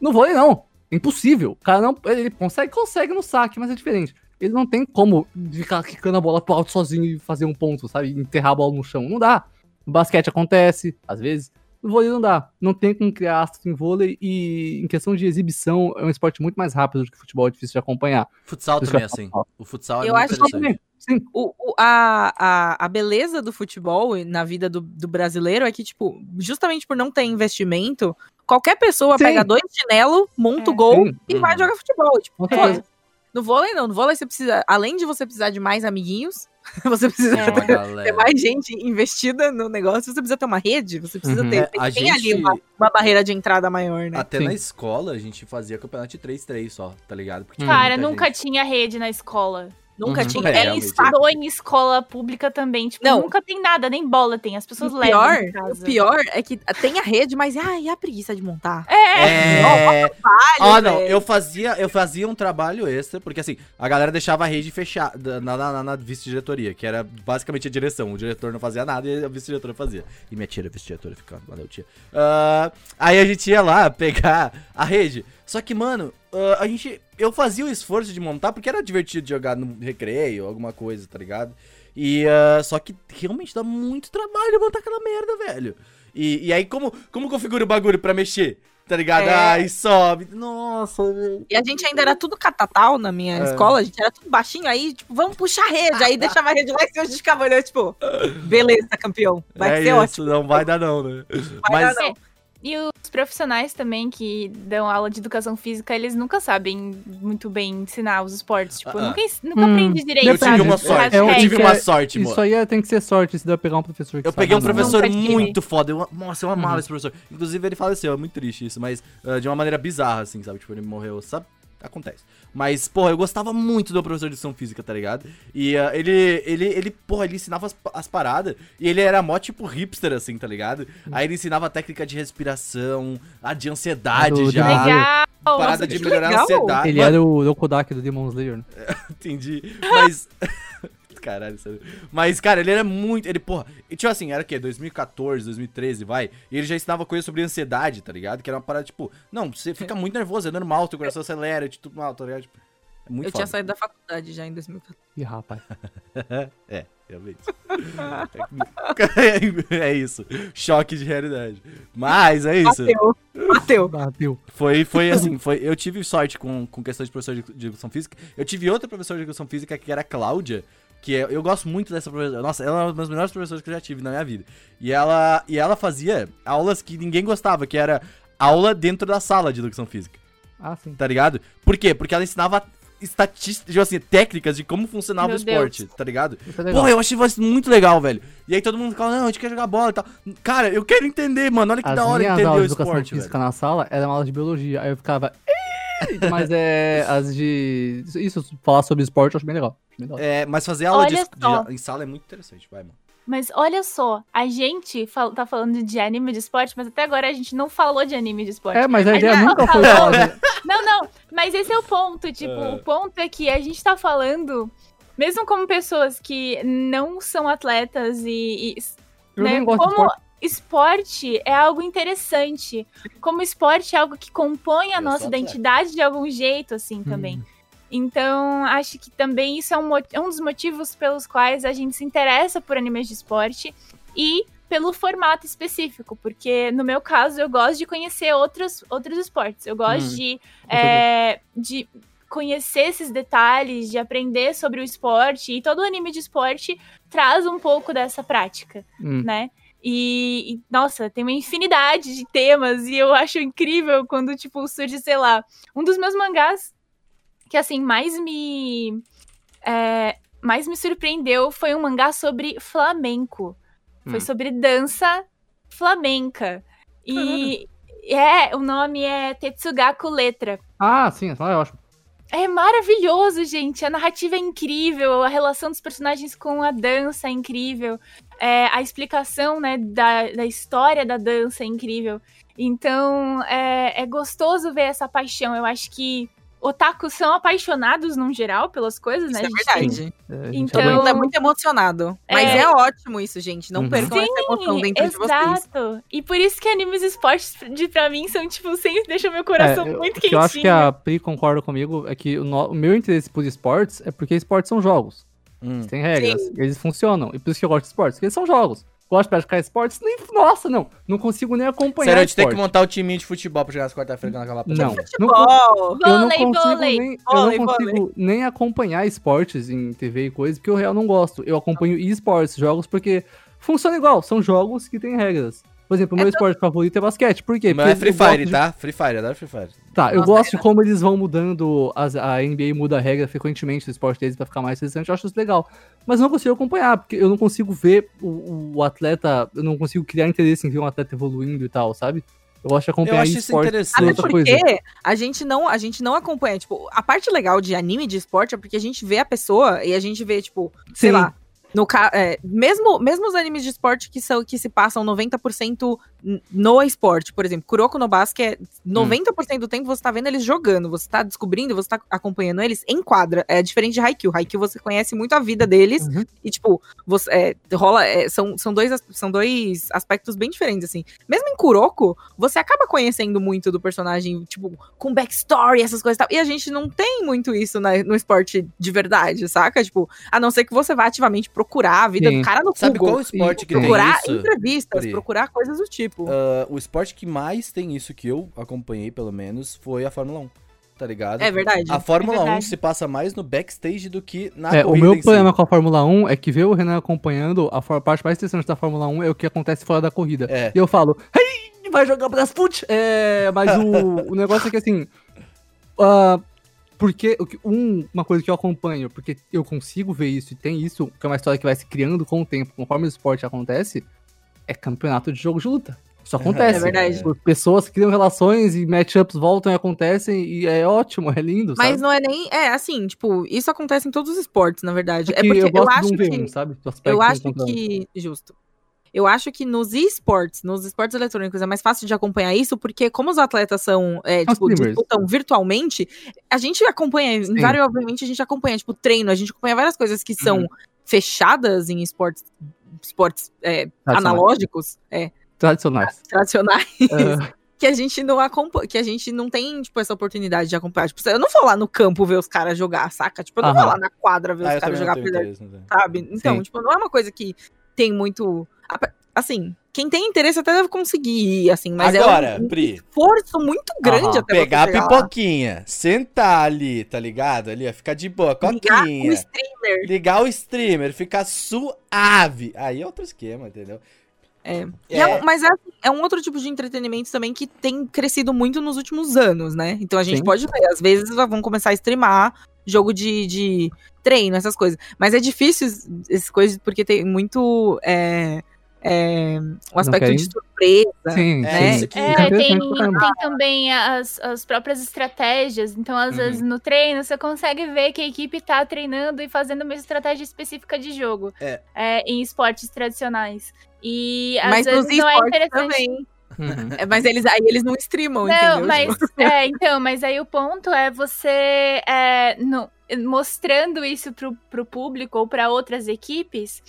No vôlei, não. É impossível. O cara não. Ele consegue, consegue no saque, mas é diferente. Ele não tem como ficar quicando a bola pro alto sozinho e fazer um ponto, sabe? Enterrar a bola no chão. Não dá. No basquete acontece, às vezes. No vôlei não dá. Não tem como criar astros em vôlei e em questão de exibição é um esporte muito mais rápido do que futebol, é difícil de acompanhar. Futsal também é eu assim. O futsal é Eu muito acho que. Sim. O, o- a, a, a beleza do futebol na vida do, do brasileiro é que, tipo, justamente por não ter investimento, qualquer pessoa Sim. pega dois chinelos, monta o É. gol Sim. e vai Uhum. jogar futebol. Tipo, certeza. no vôlei não. No vôlei você precisa, além de você precisar de mais amiguinhos, você precisa É. Ter, ter mais gente investida no negócio, você precisa ter uma rede, você precisa Uhum. ter. É, tem, a tem ali gente- uma, uma barreira de entrada maior, né? Até Sim. na escola a gente fazia campeonato de 3-3 só, tá ligado? Porque Cara, nunca gente. tinha rede na escola. Nunca Uhum. tinha. É, em saco. Estudou em escola pública também. Tipo, Não. nunca tem nada, nem bola tem. As pessoas O levam pior, em casa. o pior é que tem a rede, mas ai, e a preguiça de montar? É, É. Ah, não, velho. eu fazia, eu fazia um trabalho extra, porque assim, a galera deixava a rede fechada na, na, na- na vice-diretoria, que era basicamente a direção. O diretor não fazia nada e a vice-diretora fazia. E minha tia era vice-diretora, ficava, valeu, tia. Ah, aí a gente ia lá pegar a rede. Só que, mano, ah, a gente. Eu fazia o esforço de montar, porque era divertido jogar no recreio, alguma coisa, tá ligado? E ah, só que realmente dá muito trabalho montar aquela merda, velho. E, e aí, como, como configura o bagulho pra mexer? Tá ligado? É. Ai, sobe. Nossa, velho. E a gente ainda era tudo catatal na minha É. escola, a gente era tudo baixinho, aí, tipo, vamos puxar a rede. Aí deixava a rede lá e cima a gente ficava olhando, tipo, beleza, campeão. Vai é ser isso, ótimo. não vai dar não, né? Vai Mas dar não. E os profissionais também que dão aula de educação física, eles nunca sabem muito bem ensinar os esportes. Tipo, Ah, ah. nunca, nunca Hum, aprendi direito. eu tive sabe? uma sorte. É eu regras. tive uma é- sorte, mano. Isso aí é- tem que ser sorte, se deve pegar um professor que Eu sabe peguei um professor tive. muito foda. Eu, nossa, eu amava Uhum. esse professor. Inclusive, ele faleceu, é muito triste isso, mas ah, de uma maneira bizarra, assim, sabe? Tipo, ele morreu, sabe? Acontece. Mas, porra, eu gostava muito do professor de educação física, tá ligado? E ah, ele, ele, ele, porra, ele ensinava as, as paradas e ele era mó tipo hipster, assim, tá ligado? Aí ele ensinava a técnica de respiração, a de ansiedade Do já. Legal! Parada nossa, de melhorar a legal. ansiedade. Ele Mano, era o Dokodak do Demon Slayer, né? Entendi. Mas. Caralho, sério. Mas, cara, ele era muito. Ele, porra. E, tipo assim, era o quê? 2014, 2013, vai. E ele já ensinava coisas sobre ansiedade, tá ligado? Que era uma parada, tipo, não, você fica muito nervoso, é normal, teu coração acelera, de tudo mal, tá ligado? Tipo, é muito Eu tinha foda. saído da faculdade já em 2014. Ih, rapaz. É, realmente. é isso. Choque de realidade. Mas é isso. Bateu. Bateu. Bateu. Foi, foi assim, foi, eu tive sorte com, com questão de professor de, de educação física. Eu tive outra professora de educação física que era a Cláudia, que é- eu gosto muito dessa professora. Nossa, ela é uma das melhores professoras que eu já tive na minha vida. E ela, e ela fazia aulas que ninguém gostava, que era aula dentro da sala de educação física, Ah, sim. tá ligado? Por quê? Porque ela ensinava estatísticas, tipo assim, técnicas de como funcionava Meu o esporte, tá ligado? Isso é. Porra, eu achei isso muito legal, velho. E aí todo mundo fala, não, a gente quer jogar bola e tal. Cara, eu quero entender, mano. Olha que As da hora entender o aulas de educação esporte, física velho. na sala eram aulas de biologia. Aí eu ficava. "Ih!" Mas é. As de. Isso, falar sobre esporte eu acho bem legal. Acho bem legal. É, mas fazer aula de, de- em sala é muito interessante, vai, mano. Mas olha só, a gente fal- tá falando de anime de esporte, mas até agora a gente não falou de anime de esporte. É, mas a A ideia gente nunca foi falou- falar. de- Não, não, mas esse é o ponto. Tipo, É. o ponto é que a gente tá falando, mesmo como pessoas que não são atletas e. e Eu né, nem gosto de como esporte. Esporte é algo interessante. Como esporte é algo que compõe a nossa atleta. identidade de algum jeito, assim, também. Hum. Então, acho que também isso é um, é um dos motivos pelos quais a gente se interessa por animes de esporte e pelo formato específico, porque no meu caso eu gosto de conhecer outros, outros esportes. Eu gosto Hum, de, é, de conhecer esses detalhes, de aprender sobre o esporte, e todo anime de esporte traz um pouco dessa prática, Hum. né? E, e, nossa, tem uma infinidade de temas, e eu acho incrível quando, tipo, surge, sei lá, um dos meus mangás que, assim, mais me. é, mais me surpreendeu foi um mangá sobre flamenco. Foi Hum. sobre dança flamenca. E é, o nome é Tetsugaku Letra. Ah, sim, é ótimo. É maravilhoso, gente. A narrativa é incrível, a relação dos personagens com a dança é incrível, é, a explicação né, da, da história da dança é incrível. Então, é, é gostoso ver essa paixão. Eu acho que otakus são apaixonados, num geral, pelas coisas, né? Isso é verdade. É, Então-. Todo mundo é muito emocionado. Mas É. é, ótimo isso, gente. Não Uhum. percam essa emoção dentro de vocês. exato. E por isso que animes e esportes, de, pra mim, são, tipo, sempre deixam meu coração É, muito o que quentinho. eu acho que a Pri concorda comigo é que o, no- o meu interesse por esportes é porque esportes são jogos. Hum. Tem regras, eles funcionam. E por isso que eu gosto de esportes, porque eles são jogos. Gosto de praticar esportes, nem. Nossa, não. Não consigo nem acompanhar. Sério, a gente tem que montar o timinho de futebol pra jogar as quarta-feira quando acabar a Não. pandemia. não Futebol. eu não Vôlei, consigo, vôlei. nem, Vôlei, eu não consigo nem acompanhar esportes em TV e coisa, porque eu real não gosto. Eu acompanho esportes, jogos, porque funciona igual, são jogos que têm regras. Por exemplo, o meu esporte favorito é basquete. Por quê? Mas é Free Fire, de- tá? Free Fire, adoro Free Fire. Tá, eu Nossa, gosto de é. como eles vão mudando, as, a NBA muda a regra frequentemente do esporte deles pra ficar mais interessante, eu acho isso legal. Mas eu não consigo acompanhar, porque eu não consigo ver o, o atleta, eu não consigo criar interesse em ver um atleta evoluindo e tal, sabe? Eu gosto de Eu acompanhar acho isso esporte. interessante. Até porque coisa. a gente não, a gente não acompanha, tipo, a parte legal de anime de esporte é porque a gente vê a pessoa e a gente vê, tipo, sei Sim. lá, no ca- é, mesmo, mesmo os animes de esporte que são que se passam 90% n- no esporte, por exemplo, Kuroko no Basque é 90% do tempo você tá vendo eles jogando, você tá descobrindo, você tá acompanhando eles em quadra. É diferente de Haikyuu. Haikyuu você conhece muito a vida deles Uhum. e, tipo, você, é, rola. é, são, são, dois, são dois aspectos bem diferentes, assim. Mesmo em Kuroko, você acaba conhecendo muito do personagem, tipo, com backstory, essas coisas e tal. E a gente não tem muito isso na- no esporte de verdade, saca? Tipo, a não ser que você vá ativamente procurar a vida Sim. do cara no Sabe Google. qual esporte que Sim. tem Procurar isso? entrevistas, Pri? procurar coisas do tipo. Ah, o esporte que mais tem isso que eu acompanhei, pelo menos, foi a Fórmula 1. Tá ligado? é verdade. A Fórmula É 1 verdade. se passa mais no backstage do que na É, o corrida meu em si. problema com a Fórmula 1 é que ver o Renan acompanhando, a parte mais interessante da Fórmula 1 é o que acontece fora da corrida. É. E eu falo, hey, vai jogar Brasfoot! É, mas o, o negócio é que assim. ah, porque o que- um- uma coisa que eu acompanho, porque eu consigo ver isso e tem isso, que é uma história que vai se criando com o tempo, conforme o esporte acontece, é campeonato de jogo de luta. Isso acontece. É verdade. Tipo, Pessoas criam relações e matchups voltam e acontecem e é ótimo, é lindo, Mas sabe? não é nem. É, assim, tipo, isso acontece em todos os esportes, na verdade. É É que porque eu eu, gosto acho de um que. V1, sabe? Aspecto Eu acho encontrando. que. Justo. Eu acho que nos esportes, nos esportes eletrônicos, é mais fácil de acompanhar isso, porque como os atletas são, é, São tipo, disputam virtualmente, a gente acompanha, invariavelmente, a gente acompanha, tipo, treino, a gente acompanha várias coisas que são Uhum. fechadas em esportes, esportes é, analógicos, é, Tradicionais. tradicionais, É, que a gente não acompanha, que a gente não tem, tipo, essa oportunidade de acompanhar. Tipo, eu não vou lá no campo ver os caras jogar, saca? Tipo, eu não vou Aham. lá na quadra ver Ah, os caras jogar interesse, sabe? Então, Sim. tipo, não é uma coisa que tem muito. Assim, quem tem interesse até deve conseguir ir, assim, mas Agora, é um, um Pri, esforço muito grande Aham. até pegar a chegar lá. pipoquinha, sentar ali, tá ligado? Ali, ó, ficar de boa, Ligar coquinha. o streamer. Ligar o streamer, ficar suave. Aí é outro esquema, entendeu? É. É. é mas é, é um outro tipo de entretenimento também que tem crescido muito nos últimos anos, né? Então a gente Sim. pode ver, às vezes vão começar a streamar jogo de, de treino, essas coisas. Mas é difícil es- essas coisas porque tem muito. É, é, um aspecto de surpresa. Sim, né? aqui. É, é tem, tem também as, as próprias estratégias. Então, às Uhum. vezes, no treino, você consegue ver que a equipe tá treinando e fazendo uma estratégia específica de jogo. É. em esportes tradicionais. E às Mas vezes não é interessante. também. Uhum. É, mas eles, aí eles não streamam, Não, entendeu? mas Tipo, é, então, mas aí o ponto é você é, no- mostrando isso pro, pro público ou para outras equipes,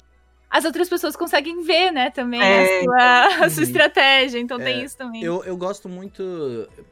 as outras pessoas conseguem ver, né, também É, a, sua, a sua Uhum. estratégia. Então É, tem isso também. Eu, eu gosto muito.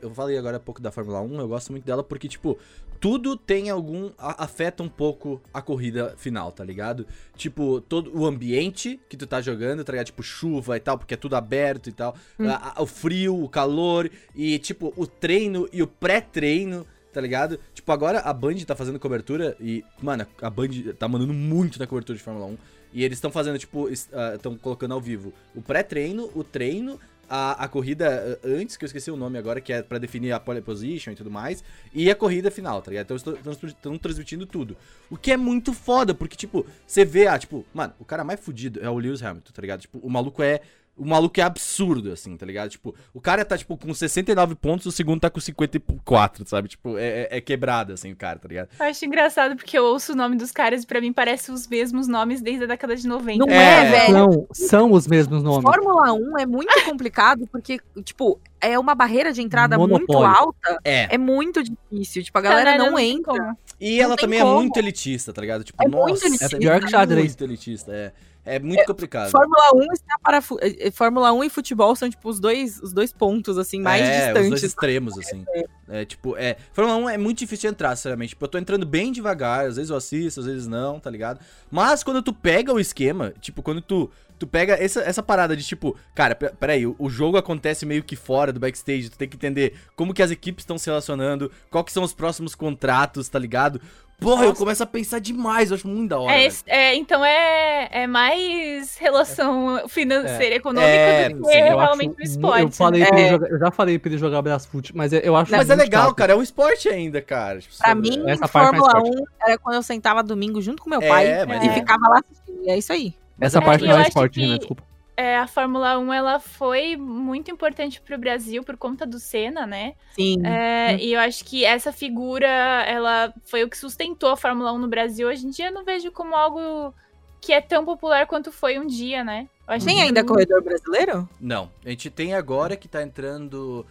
Eu falei agora há pouco da Fórmula 1, eu gosto muito dela porque, tipo, tudo tem algum. a- afeta um pouco a corrida final, tá ligado? Tipo, todo o ambiente que tu tá jogando, tá ligado? Tipo, chuva e tal, porque é tudo aberto e tal. Hum. A- o frio, o calor e, tipo, o treino e o pré-treino. Tá ligado? Tipo, agora a Band tá fazendo cobertura e, mano, a Band tá mandando muito na cobertura de Fórmula 1. E eles estão fazendo, tipo, estão colocando ao vivo o pré-treino, o treino, a, a corrida uh, antes, que eu esqueci o nome agora, que é pra definir a pole position e tudo mais, e a corrida final, tá ligado? Então estão transmitindo tudo. O que é muito foda, porque, tipo, você vê, ah, tipo, mano, o cara mais fudido é o Lewis Hamilton, tá ligado? Tipo, o maluco é. O maluco é absurdo, assim, tá ligado? Tipo, o cara tá, tipo, com 69 pontos, o segundo tá com 54, sabe? Tipo, é, é- é quebrado, assim, o cara, tá ligado? Eu acho engraçado porque eu ouço o nome dos caras e pra mim parecem os mesmos nomes desde a década de 90. Não É, é, velho. São, são os mesmos nomes. Fórmula 1 é muito complicado porque, tipo, é uma barreira de entrada muito Monopólio. alta. É. É muito difícil. Tipo, a galera não, tem entra. como. E Não ela também como. é muito elitista, tá ligado? Tipo, É nossa, muito elitista. É pior que xadrez. Muito elitista, é. É muito complicado. Fórmula 1 está para fu- eh, Fórmula 1 e futebol são tipo os dois, os dois pontos assim mais é, os distantes. dois extremos, assim. É, tipo, é. Fórmula 1 é muito difícil de entrar, sinceramente. Tipo, eu tô entrando bem devagar, às vezes eu assisto, às vezes não, tá ligado? Mas quando tu pega o esquema, tipo, quando tu. Tu pega essa, essa parada de tipo, cara, pe- peraí, o, o jogo acontece meio que fora do backstage, tu tem que entender como que as equipes estão se relacionando, qual que são os próximos contratos, tá ligado? Porra, eu começo a pensar demais, eu acho muito da hora. É, é, então é, é mais relação financeira, econômica É, do sim, que eu realmente o mu- esporte. Eu, falei né? É. jogar- eu já falei pra ele jogar Brasfoot, mas eu- acho Mas é legal, chato. cara, é um esporte ainda, cara. Tipo, Pra mim, Essa Fórmula parte. 1 era quando eu sentava domingo junto com meu É, pai e é. ficava lá assistindo. E é isso aí. Essa É, parte não é esporte, que- né? Desculpa. É, a Fórmula 1 ela foi muito importante pro Brasil por conta do Senna, né? Sim. É, E eu acho que essa figura, ela foi o que sustentou a Fórmula 1 no Brasil. Hoje em dia eu não vejo como algo que é tão popular quanto foi um dia, né? Eu acho Tem que- ainda corredor brasileiro? Não, a gente tem agora que tá entrando.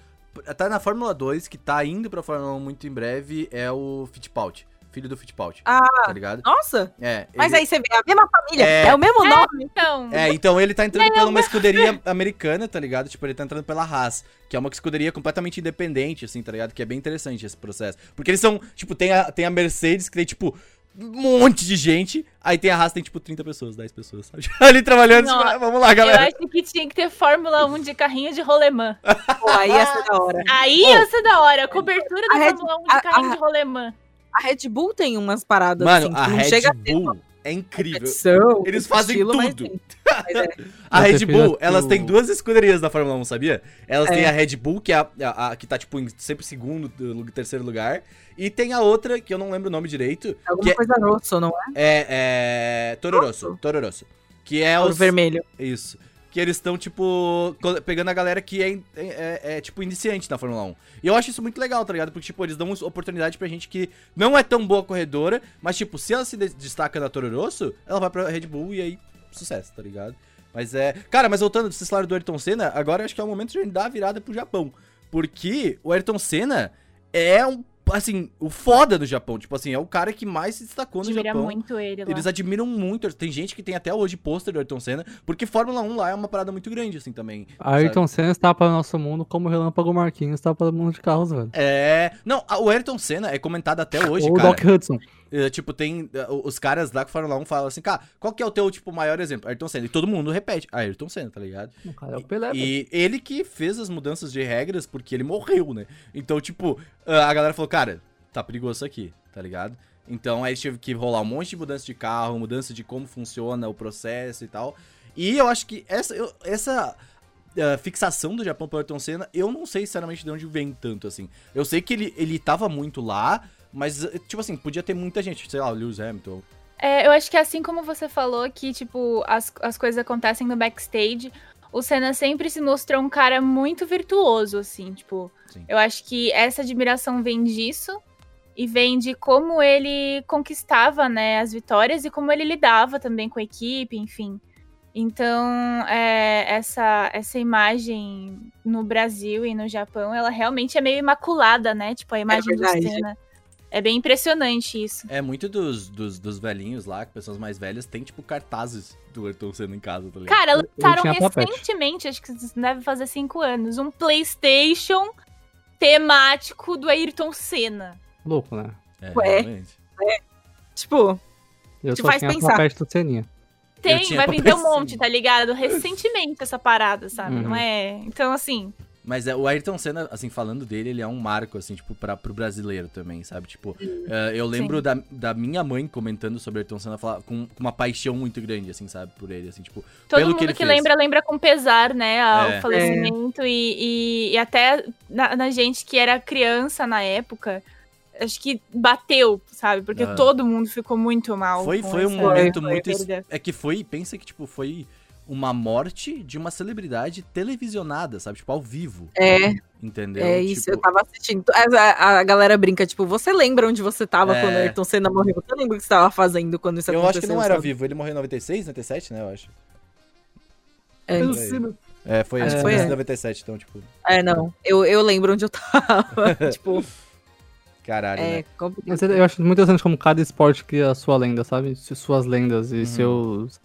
Tá na Fórmula 2, que tá indo pra Fórmula 1 muito em breve, é o Fittipaldi. Filho do Fittipaldi. Ah, Tá ligado? Nossa! É. Mas ele- aí você vê a mesma família, É. é, o mesmo nome. Então, É, então ele tá entrando pela uma escuderia americana, tá ligado? Tipo, ele tá entrando pela Haas, que é uma escuderia completamente independente, assim, tá ligado? Que é bem interessante esse processo. Porque eles são, tipo, tem a, tem a Mercedes, que tem, tipo, um monte de gente, aí tem a Haas, tem, tipo, 30 pessoas, 10 pessoas, sabe? Ali trabalhando, tipo, ah, vamos lá, eu galera. acho que tinha que ter Fórmula 1 de carrinho de rolemã. Pô, aí ia ser da hora. Aí ia ser da hora. Cobertura da Fórmula 1 de a- carrinho a- de rolemã. A Red Bull tem umas paradas Mano, assim, a não Red chega a ter Bull é incrível. competição, Eles fazem estilo, mas tudo. tem. Mas é. A Red Bull, que elas o- têm duas escuderias na Fórmula 1, sabia? Elas É. têm a Red Bull, que é a, a- a que tá, tipo, em sempre segundo, terceiro lugar. E tem a outra, que eu não lembro o nome direito, Alguma que coisa rosso, não é? é, é Toro Rosso. Toro Rosso. Que é os... vermelho. Isso. Que eles estão, tipo, pegando a galera que é, é- é, tipo, iniciante na Fórmula 1. E eu acho isso muito legal, tá ligado? Porque, tipo, eles dão oportunidade pra gente que não é tão boa corredora, mas, tipo, se ela se de- destaca na Toro Rosso, ela vai pra Red Bull e aí, sucesso, tá ligado? Mas é. Cara, mas voltando, vocês falaram do Ayrton Senna, agora acho que é o momento de a gente dar a virada pro Japão. Porque o Ayrton Senna é um. Assim, o foda do Japão. Tipo assim, é o cara que mais se destacou no Admira Japão. muito ele lá. Eles admiram muito. Tem gente que tem até hoje pôster do Ayrton Senna, porque Fórmula 1 lá é uma parada muito grande, assim, também. Ayrton Senna está para o nosso mundo como o Relâmpago Marquinhos está para o mundo de carros, velho. É. Não, a- o Ayrton Senna é comentado até hoje, Ou o cara. Doc Hudson. É, tipo, tem. é, Os caras lá que Fórmula 1 falam assim, cara, qual que é o teu, tipo, maior exemplo? Ayrton Senna. E todo mundo repete. Ah, Ayrton Senna, tá ligado? O cara é o Pelé. E ele que fez as mudanças de regras porque ele morreu, né? Então, tipo, a galera falou, cara, tá perigoso isso aqui, tá ligado? Então aí teve que rolar um monte de mudança de carro, mudança de como funciona o processo e tal. E eu acho que essa, eu- essa ah, fixação do Japão pelo Ayrton Senna, eu não sei sinceramente de onde vem tanto assim. Eu sei que ele, ele tava muito lá, Mas, tipo assim, podia ter muita gente, sei lá, o Lewis Hamilton. É, eu acho que assim como você falou que, tipo, as, as coisas acontecem no backstage, o Senna sempre se mostrou um cara muito virtuoso, assim, tipo. Sim. Eu acho que essa admiração vem disso e vem de como ele conquistava, né, as vitórias e como ele lidava também com a equipe, enfim. Então, é, essa, essa imagem no Brasil e no Japão, ela realmente é meio imaculada, né? Tipo, a imagem do verdade. Senna. É bem impressionante isso. É, muito dos, dos, dos velhinhos lá, pessoas mais velhas, tem, tipo, cartazes do Ayrton Senna em casa, tá ligado? Cara, lançaram recentemente, acho que deve fazer cinco anos, um PlayStation temático do Ayrton Senna. Louco, né? É, Ué. realmente. Tipo, Eu Te só faz tinha pensar. do Seninha. Tem, vai vender um monte, tá ligado? Recentemente essa parada, sabe? Uhum. Não é. Então, assim. Mas é, o Ayrton Senna, assim, falando dele, ele é um marco, assim, tipo, pra, pro brasileiro também, sabe? Tipo, eh, eu lembro Sim. da, da minha mãe comentando sobre Ayrton Senna falar, com, com uma paixão muito grande, assim, sabe? Por ele, assim, tipo, Todo Pelo mundo que que, ele fez. lembra, lembra com pesar, né? É. O falecimento. E, e, e até na, na gente que era criança na época, acho que bateu, sabe? Porque Aham. todo mundo ficou muito mal. Foi, foi um momento foi muito. perda. É que foi, pensa que, tipo, foi uma morte de uma celebridade televisionada, sabe? Tipo, ao vivo. é, Entendeu? é isso. Tipo, Eu tava assistindo. A, a- a galera brinca, tipo, você lembra onde você tava É. quando o Ayrton Senna morreu? Você lembra o que você tava fazendo quando isso Eu aconteceu? acho que não era sabe? vivo. Ele morreu em 96, 97, né? Eu acho. É, foi Acho antes que foi de antes. 97, então, tipo, É, não. Eu, eu lembro onde eu tava. tipo, caralho, né? é complicado. Mas eu acho muito interessante como cada esporte cria a sua lenda, sabe? Su- Suas lendas e Uhum. seus,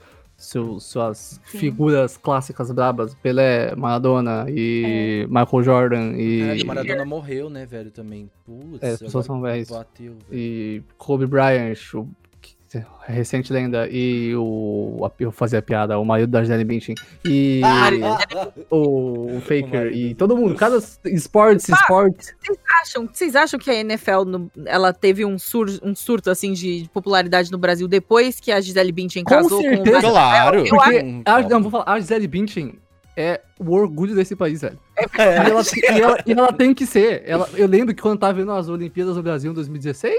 seus. Suas Sim. figuras clássicas brabas. Pelé, Maradona e Michael Jordan e. O Maradona morreu, né, velho, também. Putz, É, as pessoas são velhas. Bateu, velho. e Kobe Bryant, o recente lenda, e o. a- Eu fazia piada, o marido da Gisele Bündchen. E o, o Faker. marido. e todo mundo, cada esportes, esportes. acham, vocês acham que a NFL no- ela teve um, sur, um surto assim de popularidade no Brasil depois que a Gisele Bündchen Com casou certeza. com o Claro! Porque Hum, a, não, vou falar, a Gisele Bündchen é o orgulho desse país, velho. E É. ela, e ela- e ela tem que ser. Ela, eu lembro que quando eu tava vendo as Olimpíadas do Brasil em 2016,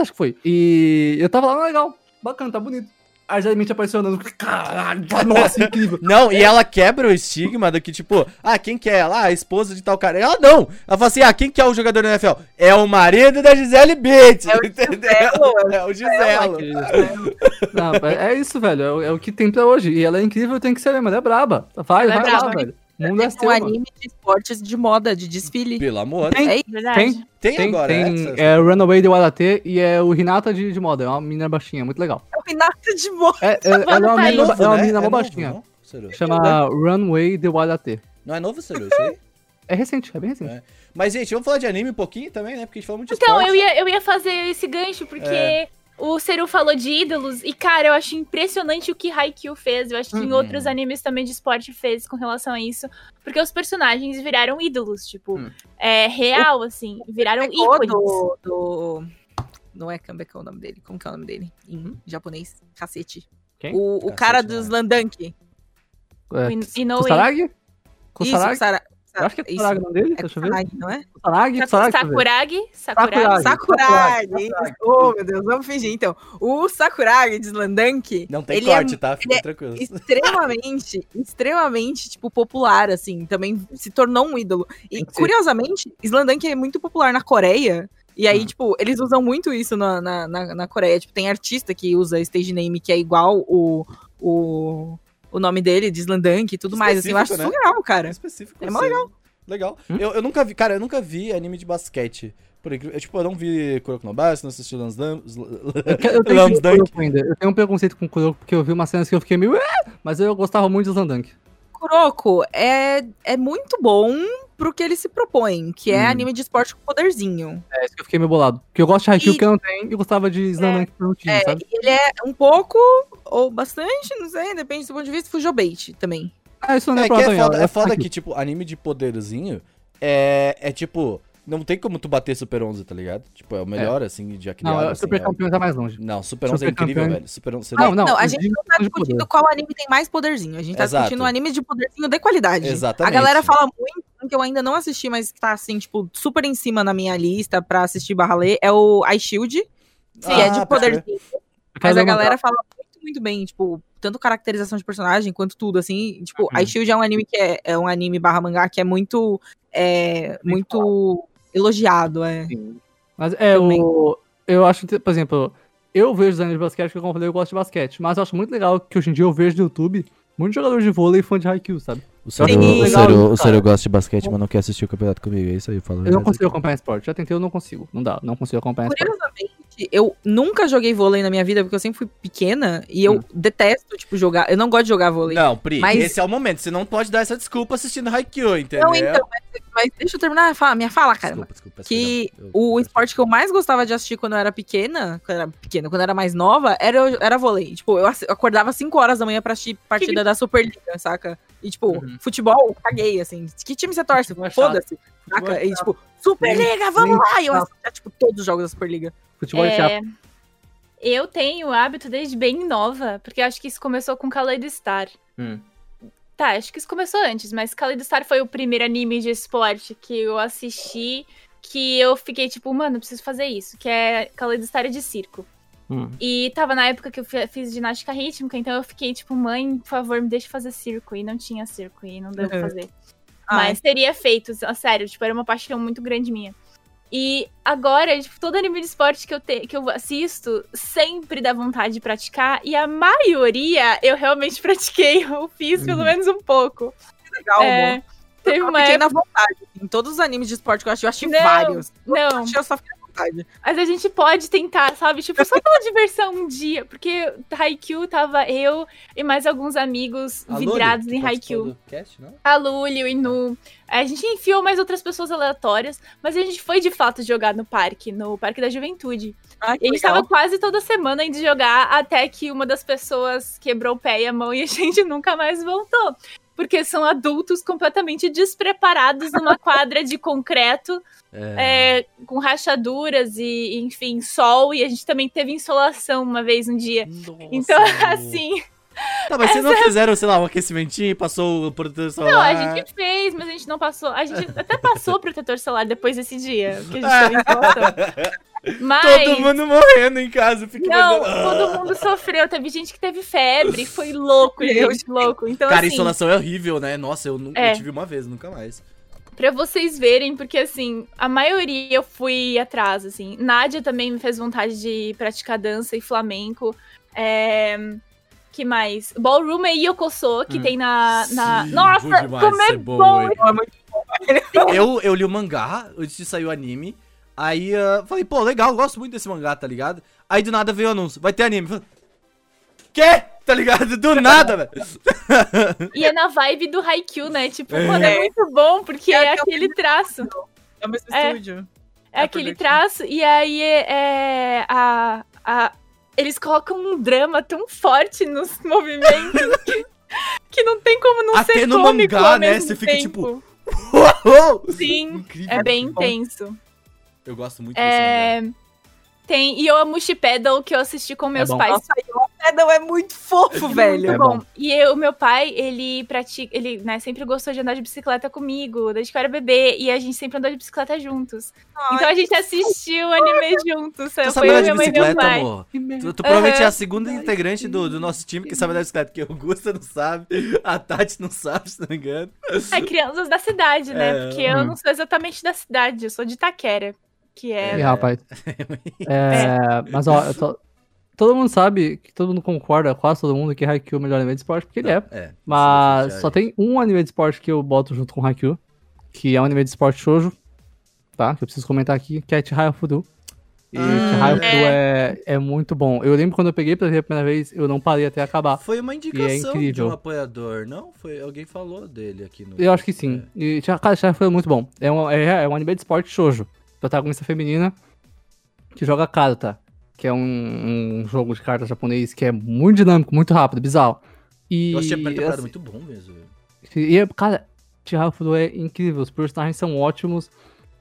acho que foi. E eu tava lá, ah, legal, bacana, tá bonito. A Gisele Bündchen apareceu andando, caralho, nossa, incrível. Não, e ela quebra o estigma do que, tipo, ah, quem que é ela? Ah, a esposa de tal cara. Ela não! Ela fala assim, ah, quem que é o jogador da NFL? É o marido da Gisele Bates, É o entendeu? Giselo, É o Giselo. É é isso, velho. É, o- é o que tem pra hoje. E ela é incrível, tem que ser. Ela é braba. Vai, Ela é vai lá, braba. velho. Mundo é um anime de esportes de moda, de desfile. Pelo amor. Tem, É isso. Verdade. Tem, Tem, tem, agora, tem essa? é Runaway de Waratê e é o Hinata de, de moda. É uma menina baixinha, muito legal. É o Renata de moda. É, é, ela é uma tá menina, novo, é uma né? menina mó É novo, baixinha. não? Chama Runway de Waratê. Não é novo, isso aí? É recente, é bem recente. É. Mas, gente, vamos falar de anime um pouquinho também, né? Porque a gente falou muito de Então, esporte. eu ia, eu ia fazer esse gancho, porque É. o Seru falou de ídolos, e, cara, eu acho impressionante o que Haikyuu fez. Eu acho que em Uhum. outros animes também de esporte fez com relação a isso. Porque os personagens viraram ídolos, tipo, Hum. é real, assim. Viraram Pegou ícones. do, do... Não é Kambeka o nome dele. Como que é o nome dele? Em japonês. Cacete. Quem? O, o Cacete, cara né? dos Landank. O In- É, Inoue. Kusaragi? Isso, Kusaragi? Eu acho que é isso. Kusaragi o nome dele, É deixa eu ver. Não é? Ver. Sakuragi. Sakuragi. Sakuragi. Oh, meu Deus, vamos fingir então. O Sakuragi de Slandank, Não tem ele é corte, tá? Fica é tranquilo. extremamente, extremamente, tipo, popular, assim. Também se tornou um ídolo. E, curiosamente, Slandank é muito popular na Coreia. E aí, Hum. tipo, eles usam muito isso na, na, na, na Coreia. Tipo, tem artista que usa stage name que é igual o, o, o nome dele, de Slandank e tudo mais. Assim, eu acho Específico, surreal, cara. específico. É mó assim. Legal. Hum? Eu, eu nunca vi, cara, eu nunca vi anime de basquete. Por incrível, eu, tipo, eu não vi Kuroko no Basket, não assisti Lance. Eu, que- eu tenho que. Kuroko ainda. Eu tenho um preconceito com o Kuroko, porque eu vi umas cenas que eu fiquei meio. "Ah", Mas eu gostava muito de Slandank. Kuroko é, é muito bom pro que ele se propõe, que é Hum. anime de esporte com poderzinho. É isso que eu fiquei meio bolado. Porque eu gosto de Haikyuu E- que eu não tenho e gostava de Slandank por um time, É, sabe? ele é um pouco, ou bastante, não sei, depende do ponto de vista, Fujobait também. Ah, isso não é, É que é foda, Tonhão, é foda que, tipo, anime de poderzinho é, é tipo. Não tem como tu bater Super 11, tá ligado? Tipo, é o melhor, assim, de Não, criado, é, assim, Super é- Campeões é mais longe. Não, Super 11 é Super incrível, Campeões- velho. Super 11... Não, não, não, a gente de- não tá de discutindo qual anime tem mais poderzinho. A gente tá Exato. discutindo um anime de poderzinho de qualidade. Exatamente. A galera fala muito, que eu ainda não assisti, mas que tá, assim, tipo, super em cima na minha lista pra assistir barra ler, é o iShield, que é de Ah, pode crer. poderzinho. Mas a galera fala muito, bem, tipo, tanto caracterização de personagem quanto tudo, assim. Tipo, Uhum. iShield é um anime que é, é um anime barra mangá que é muito. É, muito elogiado, é. Sim. Mas é, Também. o. Eu acho, por exemplo, eu vejo os animes de basquete, que como eu falei, eu gosto de basquete. Mas eu acho muito legal que hoje em dia eu vejo no YouTube muitos jogadores de vôlei fã de Haikyuu, sabe? O Sim. o gosta de basquete, mas não quer assistir o campeonato comigo. É isso aí, eu falo. a Eu não consigo aqui. acompanhar esporte. Já tentei, eu não consigo. Não dá, não consigo acompanhar esporte. Eu nunca joguei vôlei na minha vida, porque eu sempre fui pequena e eu Hum. detesto, tipo, jogar. Eu não gosto de jogar vôlei. Não, Pri, Mas- esse é o momento. Você não pode dar essa desculpa assistindo Haikyuu, entendeu? Não, então, mas, mas deixa eu terminar a fala- minha fala, cara. Desculpa, desculpa. que. Eu- o eu- esporte que eu mais gostava de assistir quando eu era pequena, quando eu era pequena, quando eu era mais nova, era, era vôlei. Tipo, eu acordava 5 horas da manhã pra assistir partida da Superliga, saca? E, tipo, Uhum. futebol, caguei, assim. Que time você torce? É. Foda-se. Saca? é E, tipo, Superliga, vamos lá! E eu assistia, tipo, todos os jogos da Superliga. Futebol é chato. É, eu tenho o hábito desde bem nova, porque acho que isso começou com Kaleido Star. Hum. Tá, acho que isso começou antes, mas Kaleido Star foi o primeiro anime de esporte que eu assisti, que eu fiquei tipo, mano, preciso fazer isso, que é Kaleido Star de circo. Hum. E tava na época que eu fi- fiz ginástica rítmica, então eu fiquei tipo, mãe, por favor, me deixa fazer circo. E não tinha circo, e não deu pra Uhum. fazer. Ai. Mas teria feito, sério, tipo, era uma paixão muito grande minha. E agora, tipo, todo anime de esporte que eu, te, que eu assisto sempre dá vontade de praticar. E a maioria eu realmente pratiquei. Eu fiz pelo Uhum. menos um pouco. Legal, É, amor. teve eu uma época. na vontade. Em todos os animes de esporte que eu assisti, eu assisti Não, vários. não. Eu assisti, eu só fiquei vontade. Mas a gente pode tentar, sabe? Tipo, só pela diversão um dia. Porque Haikyuu tava eu e mais alguns amigos A vidrados que em Haikyuu. cast, não? A Luli, o Inu. A gente enfiou mais outras pessoas aleatórias, mas a gente foi de fato jogar no parque, no Parque da Juventude. Ai, E a gente legal. tava quase toda semana indo jogar, até que uma das pessoas quebrou o pé e a mão e a gente nunca mais voltou. Porque são adultos completamente despreparados numa quadra de concreto, É. é, com rachaduras e, enfim, sol. E a gente também teve insolação uma vez um dia. Nossa, Então, assim, Tá, mas vocês não fizeram, sei lá, um aquecimentinho e passou o protetor solar? Não, a gente fez, mas a gente não passou. A gente até passou protetor solar depois desse dia que a gente teve insolação. Mas. Todo mundo morrendo em casa. eu Fico Não, imaginando- todo mundo sofreu. Teve gente que teve febre. Foi louco, gente. Louco. Então, Cara, assim, insolação é horrível, né? Nossa, eu nunca É. eu tive uma vez, nunca mais. pra vocês verem, porque assim, a maioria eu fui atrás, assim. Nádia também me fez vontade de praticar dança e flamenco. É. Que mais? Ballroom e Yokoso, que Hum. tem na. na... Sim, Nossa, como é é bom, Eu, eu li o mangá antes de sair o anime. Aí ah, falei, pô, legal, gosto muito desse mangá, tá ligado? Aí do nada veio o anúncio, vai ter anime. Falei, Quê? Tá ligado? Do nada, velho. E é na vibe do Haikyuu, né? Tipo, É. mano, é muito bom, porque É é aquele traço. É o mesmo É. estúdio. É É aquele production. traço, e aí é, é a, a- Eles colocam um drama tão forte nos movimentos que, que não tem como não Até ser no cômico mangá, ao né? Você fica, tempo. Uou! Sim, Incrível. é bem bom. intenso. Eu gosto muito desse mangá. É... Tem Yoamushi Pedal, que eu assisti com meus bom. pais. Nossa, o Pedal é muito fofo, velho. Muito É bom. bom. E eu- o meu pai, ele pratica, ele, né, sempre gostou de andar de bicicleta comigo, desde que eu era bebê, e a gente sempre andou de bicicleta juntos. Então a gente assistiu o anime juntos. Tu sabe eu, andar de bicicleta, amor? Tu, tu provavelmente é a segunda integrante do, do nosso time que sabe andar de bicicleta, porque o Gusta não sabe, a Tati não sabe, se não me engano. É crianças da cidade, né? É. Porque eu Hum. não sou exatamente da cidade, eu sou de Itaquera. Que Ih, é. rapaz. É, mas ó, eu tô- todo mundo sabe, que todo mundo concorda, quase todo mundo, que Haikyuu é o melhor anime de esporte, porque ele é. É. Mas só tem um anime de esporte que eu boto junto com Haikyuu, que é um anime de esporte shoujo, tá? Que eu preciso comentar aqui, que é Chihaya Fudu. E Hum, Chihaya Fudu é, é muito bom. Eu lembro quando eu peguei pra ver a primeira vez, eu não parei até acabar. Foi uma indicação de incrível. um apoiador, não? Foi alguém falou dele aqui no. Eu acho que sim. E, Chihaya- cara, Chihaya Fudu é muito bom. É um, é, é um anime de esporte shoujo. Protagonista feminina que joga carta. Que é um, um jogo de cartas japonês que é muito dinâmico, muito rápido, bizarro. E, Eu achei a primeira temporada assim, muito bom mesmo. E, é- cara, Chihaya Fudo é incrível, os personagens são ótimos.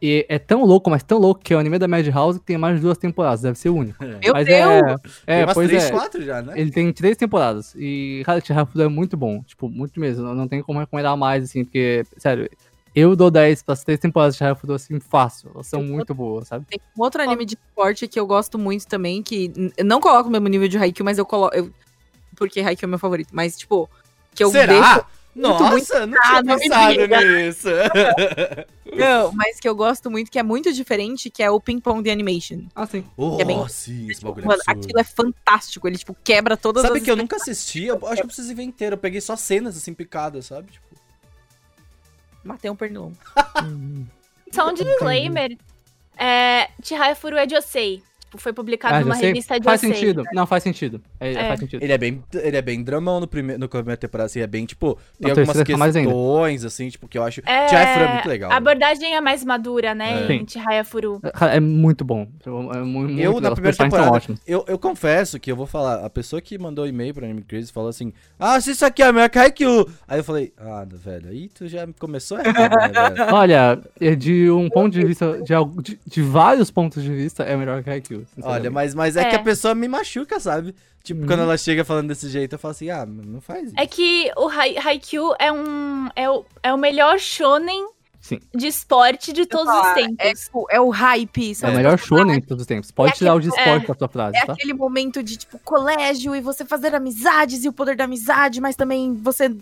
E é tão louco, mas tão louco que é o anime da Madhouse que tem mais de duas temporadas, deve ser o único. Meu mas Deus! é. Tem É, umas pois três, é. quatro já, né? Ele tem três temporadas. E, cara, Chihaya Fudo é muito bom. Tipo, muito mesmo. Não, não tem como recomendar mais, assim, porque, sério, Eu dou 10 para as três temporadas de Haikyuu, assim, fácil. Elas são muito boas, sabe? Tem um outro anime de esporte que eu gosto muito também, que não coloco no mesmo nível de Haikyuu, mas eu coloco. eu- porque Haikyuu é meu favorito. Mas, tipo, que eu Será? deixo. Nossa, muito não tinha Ah, pensado nisso. Não, mas que eu gosto muito, que é muito diferente, que é o Ping Pong The Animation. Ah, sim. Oh, É bem- sim, esse bagulho é Mano, absurdo. aquilo é fantástico. Ele, tipo, quebra todas Sabe as. que eu nunca assisti? Eu acho que eu preciso ver inteiro. Eu peguei só cenas assim picadas, sabe? Tipo, Matei um pernilongo. Hum. Só um disclaimer. É, Chihaya Furu é Josei. Tipo, foi publicado Ah, numa sei. revista Faz Josei. sentido. Não, faz sentido. É, É. Faz sentido. ele é bem, ele é bem dramão no primeiro, no primeiro temporada, assim, é bem, tipo, tem Na algumas questões, assim, tipo, que eu acho... É, é muito legal. A abordagem é mais madura, né? É. Em Chihaya Furu. É muito bom. É mu- muito, Eu, na primeira temporada, ótimos. eu, eu confesso que eu vou falar, a pessoa que mandou e-mail pra Anime Crazy falou assim, ah, se isso aqui é meu Haikyuu. Aí eu falei, ah, velho, aí tu já começou errado, né, velho? Olha, é de um ponto de vista, de, de, de vários pontos de vista, é melhor que Haikyuu. Olha, mas, mas é, É. que a pessoa me machuca, sabe? Tipo, Uhum. quando ela chega falando desse jeito, eu falo assim, ah, não faz isso. É que o Hai- Haikyuu é um. É o, é o melhor shonen Sim. de esporte de todos os falar, tempos. É, é o hype. É o melhor shonen de todos os tempos. Pode É tirar o de aquele- esporte da sua frase, É tá? aquele momento de, tipo, colégio e você fazer amizades e o poder da amizade, mas também você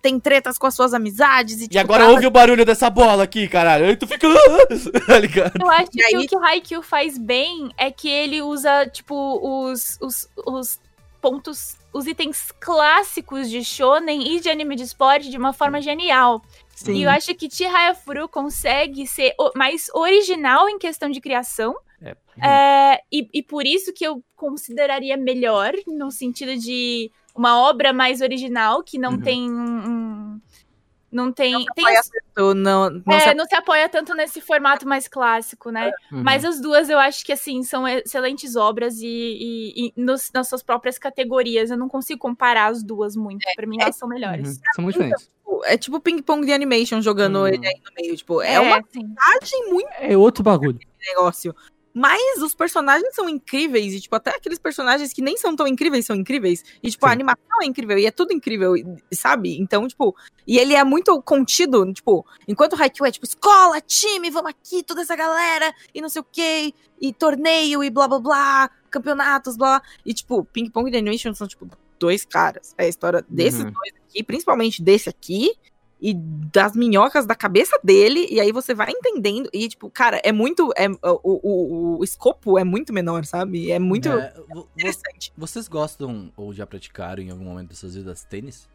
tem tretas com as suas amizades. E, E tipo, agora cada- ouve o barulho dessa bola aqui, caralho. Aí tu fica. tá ligado? Eu acho E que aí- o que o Haikyuu faz bem é que ele usa, tipo, os, os, os pontos, os itens clássicos de shonen e de anime de esporte de uma forma genial. Sim. E eu acho que Chihaya Furu consegue ser mais original em questão de criação. É. É, e, e por isso que eu consideraria melhor, no sentido de uma obra mais original, que não Uhum. tem um. um- não tem. tem apoia Eu não, não é, sei- não se apoia tanto nesse formato mais clássico, né? Uhum. Mas as duas eu acho que, assim, são excelentes obras e, e- e nos- nas suas próprias categorias. Eu não consigo comparar as duas muito. Pra mim, elas são melhores. Uhum. São muito diferentes. é tipo ping-pong de animation jogando Hum. ele aí no meio. Tipo, é, uma sim. imagem muito É outro bagulho. negócio. Mas os personagens são incríveis, e, tipo, até aqueles personagens que nem são tão incríveis são incríveis. E, tipo, a Sim. animação é incrível, e é tudo incrível, e- sabe? Então, tipo, e ele é muito contido, tipo, enquanto o Haikyuu é, tipo, escola, time, vamos aqui, toda essa galera, e não sei o quê, e torneio, e blá blá blá, campeonatos, blá. E, tipo, Ping Pong The Animation são, tipo, dois caras. É a história desses Uhum. dois aqui, principalmente desse aqui, e das minhocas da cabeça dele, e aí você vai entendendo, e tipo, cara, é muito, é, o, o, o escopo é muito menor, sabe? É muito É, interessante. vocês gostam ou já praticaram em algum momento das suas vidas tênis?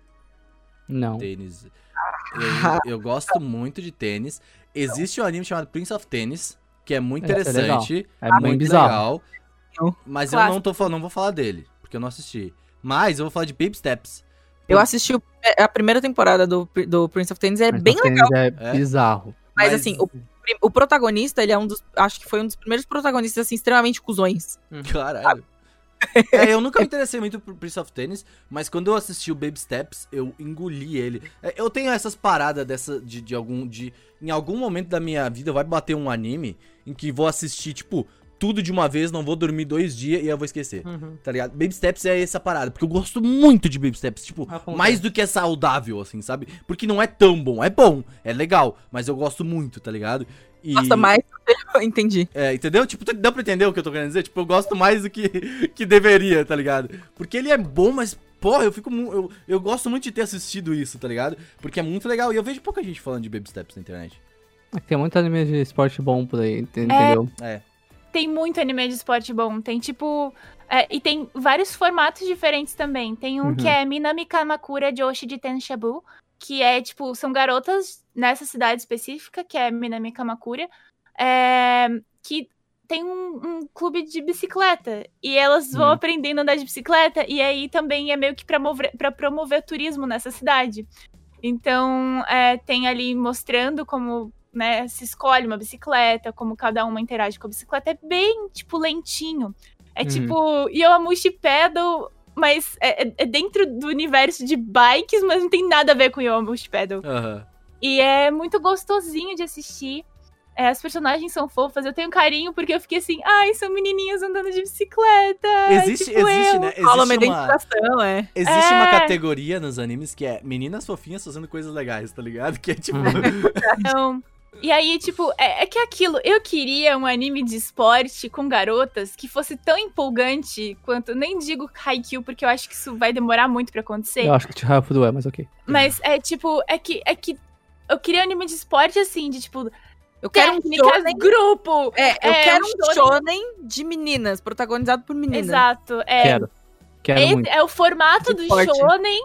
Não. Tênis. Ah. Eu, eu gosto muito de tênis. Existe um anime chamado Prince of Tennis, que é muito É, é legal. interessante. É bem muito bizarro. legal. Não. Mas eu Clássico. não, tô, falando- não vou falar dele, porque eu não assisti. Mas eu vou falar de Baby Steps. Eu assisti o- a primeira temporada do, do Prince of Tennis, é Mas bem o legal, É, É? bizarro. mas, assim, o, o protagonista, ele é um dos, acho que foi um dos primeiros protagonistas, assim, extremamente cuzões. Caralho. É, eu nunca me interessei muito por Prince of Tennis, mas quando eu assisti o Baby Steps, eu engoli ele. É, Eu tenho essas paradas dessa de, de algum de em algum momento da minha vida vai bater um anime em que vou assistir tipo tudo de uma vez, não vou dormir dois dias e eu vou esquecer. Tá ligado? Baby Steps é essa parada, porque eu gosto muito de Baby Steps, tipo, Acontece. mais do que é saudável assim, sabe? Porque não é tão bom, é bom, é legal, mas eu gosto muito, tá ligado? E... Gosta mais, entendi. É, entendeu? Tipo, dá pra entender o que eu tô querendo dizer? Tipo, eu gosto mais do que, que deveria, tá ligado? Porque ele é bom, mas, porra, eu fico eu, eu gosto muito de ter assistido isso, tá ligado? Porque é muito legal. E eu vejo pouca gente falando de Baby Steps na internet. Tem muito anime de esporte bom por aí, ent- entendeu? É. Tem muito anime de esporte bom. Tem tipo. é, e tem vários formatos diferentes também. Tem um Uhum. que é Minami Kamakura Joshi de Tenshabu. Que é, tipo, são garotas nessa cidade específica, que é Minami Kamakura. é, que tem um, um clube de bicicleta. E elas vão Hum. aprendendo a andar de bicicleta. E aí também é meio que pra promover o turismo nessa cidade. Então, é, tem ali mostrando como né, se escolhe uma bicicleta, como cada uma interage com a bicicleta. É bem, tipo, lentinho. É Uhum. tipo Yoamushi Pedal, mas é, é- é dentro do universo de bikes, mas não tem nada a ver com Yoamushi Pedal. Aham. E é muito gostosinho de assistir. É, as personagens são fofas, eu tenho carinho porque eu fiquei assim, ai, são menininhas andando de bicicleta. Existe, tipo existe, eu. né? Rola uma Existe uma, identificação, é. existe uma É. categoria nos animes que é meninas fofinhas fazendo coisas legais, tá ligado? Que é tipo. Então, e aí, tipo, é, é que aquilo, eu queria um anime de esporte com garotas que fosse tão empolgante quanto, nem digo Haikyuu, porque eu acho que isso vai demorar muito pra acontecer. Eu acho que Fudo é, mas ok. Mas é tipo, é que, é que eu queria um anime de esporte assim, de tipo, Eu quero um shonen. grupo. É, eu é, quero um um shonen de meninas, protagonizado por meninas. Exato. É, Quero. Quero esse muito. é o formato De do esporte. shonen,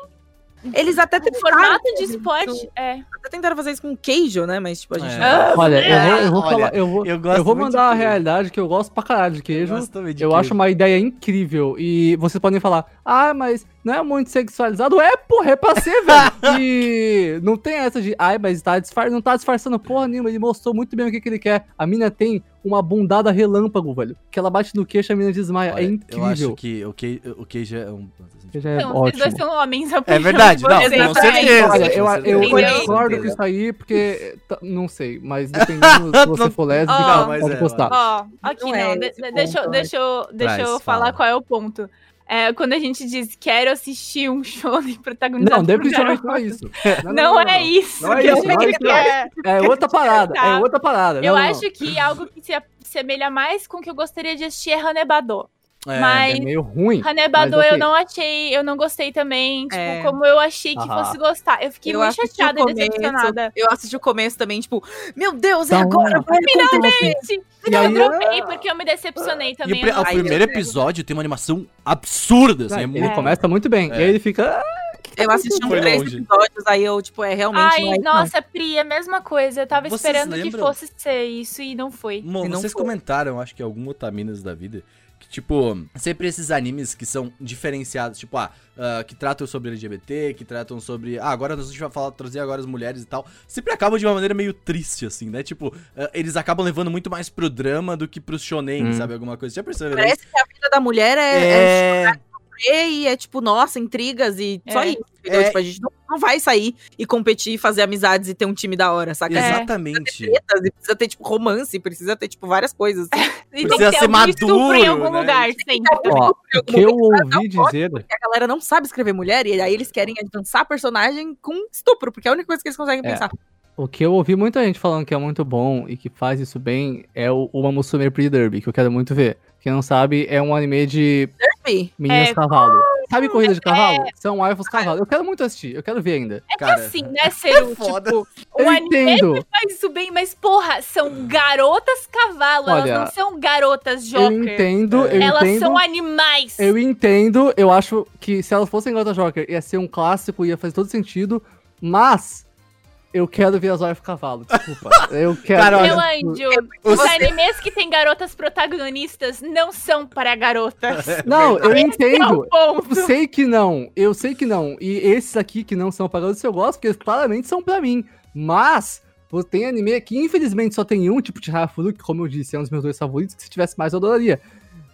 Eles até tentaram, formato de esporte. É. até tentaram fazer isso com o Keijo, né? Mas, tipo, a gente É. não... Ah, Olha, eu vou, eu vou Olha, falar, eu vou, eu eu, vou mandar a de queijo. realidade que eu gosto pra caralho de queijo. gosto também de Eu queijo. acho uma ideia incrível. E vocês podem falar, ah, mas não é muito sexualizado. É, porra, é pra ser, velho. E não tem essa de, ai, mas tá disfar... não tá disfarçando porra nenhuma. Ele mostrou muito bem o que, que ele quer. A mina tem uma bundada relâmpago, velho. Que ela bate no queixo e a mina desmaia. Olha, é incrível. Eu acho que o que o queijo é um. Que já é Então, vocês dois ótimo. são homens. É verdade, não, com certeza. Olha, eu, eu, concordo com isso aí, porque tá, não sei, mas dependendo se você for lésbica, Não, mas pode é, postar. Ó, aqui Não não. é de- ponto, deixa, deixa eu, deixa Traz, eu fala. falar qual é o ponto. É, quando a gente diz quero assistir um show protagonizado Não, definitivamente não é garotas. isso. Não, é isso. Não é que eu isso, não é isso, não. quero. É outra parada, Tá. é outra parada. Eu Não, não, acho que algo que se assemelha mais com o que eu gostaria de assistir é Hanebado. É, mas É meio ruim. Hanebado mas eu não achei, eu não gostei também, tipo, É. como eu achei que Aham. fosse gostar. Eu fiquei Eu muito o chateada e decepcionada. Eu assisti o começo também, tipo, meu Deus, é Tá agora, vai Gente, E eu aí, dropei porque eu me decepcionei E o, também. não o sei. primeiro episódio tem uma animação absurda, assim, é ele muito. começa muito bem. É. E aí ele fica. ah, Eu assisti uns três longe. episódios, aí eu, tipo, é realmente Ai, não é nossa, Pri, é a mesma coisa. Eu tava Vocês esperando que lembram? fosse ser isso e não foi. Mo, E não vocês foi. comentaram, acho que algum Otaminas da vida, que, tipo, sempre esses animes que são diferenciados, tipo, ah, ah, que tratam sobre LGBT, que tratam sobre. Ah, agora a gente vai falar, trazer agora as mulheres e tal. Sempre acabam de uma maneira meio triste, assim, né? Tipo, ah, eles acabam levando muito mais pro drama do que pro shonen, Hum. sabe? Alguma coisa. Já percebeu Parece isso? que a vida da mulher é, é É. e é tipo, nossa, intrigas e só É. isso. Entendeu? É. Tipo, a gente não, não vai sair e competir, fazer amizades e ter um time da hora, saca? É. Exatamente. Tretas, e precisa ter, tipo, romance, precisa ter, tipo, várias coisas. assim. E Precisa ser maduro, em algum né? lugar, sempre. Ó, o que eu ouvi dizer. A galera não sabe escrever mulher e aí eles querem avançar personagem com estupro, porque é a única coisa que eles conseguem É. pensar. O que eu ouvi muita gente falando que é muito bom e que faz isso bem é o Uma Musume Pretty Derby, que eu quero muito ver. Quem não sabe, é um anime de Meninas É, cavalo. Sabe corrida de cavalo? São waifus cavalo. Eu quero muito assistir, eu quero ver ainda. É que Cara, assim, né, Ciro? foda. tipo, Eu o anime entendo. faz isso bem, mas porra, são garotas cavalo, Olha, elas não são garotas Eu joker. entendo, eu elas entendo. são animais. Eu entendo, eu acho que se elas fossem Gota Joker ia ser um clássico, ia fazer todo sentido, mas eu quero ver as waifus cavalo, desculpa. Eu quero. Cara, olha, Meu anjo, os animes que tem garotas protagonistas não são para garotas. Não, eu é entendo. ponto. Eu sei que não, eu sei que não. E esses aqui que não são pagados eu gosto, porque eles claramente são pra mim. Mas, tem anime que infelizmente só tem um, tipo de Hafuru, que como eu disse, é um dos meus dois favoritos, que se tivesse mais eu adoraria.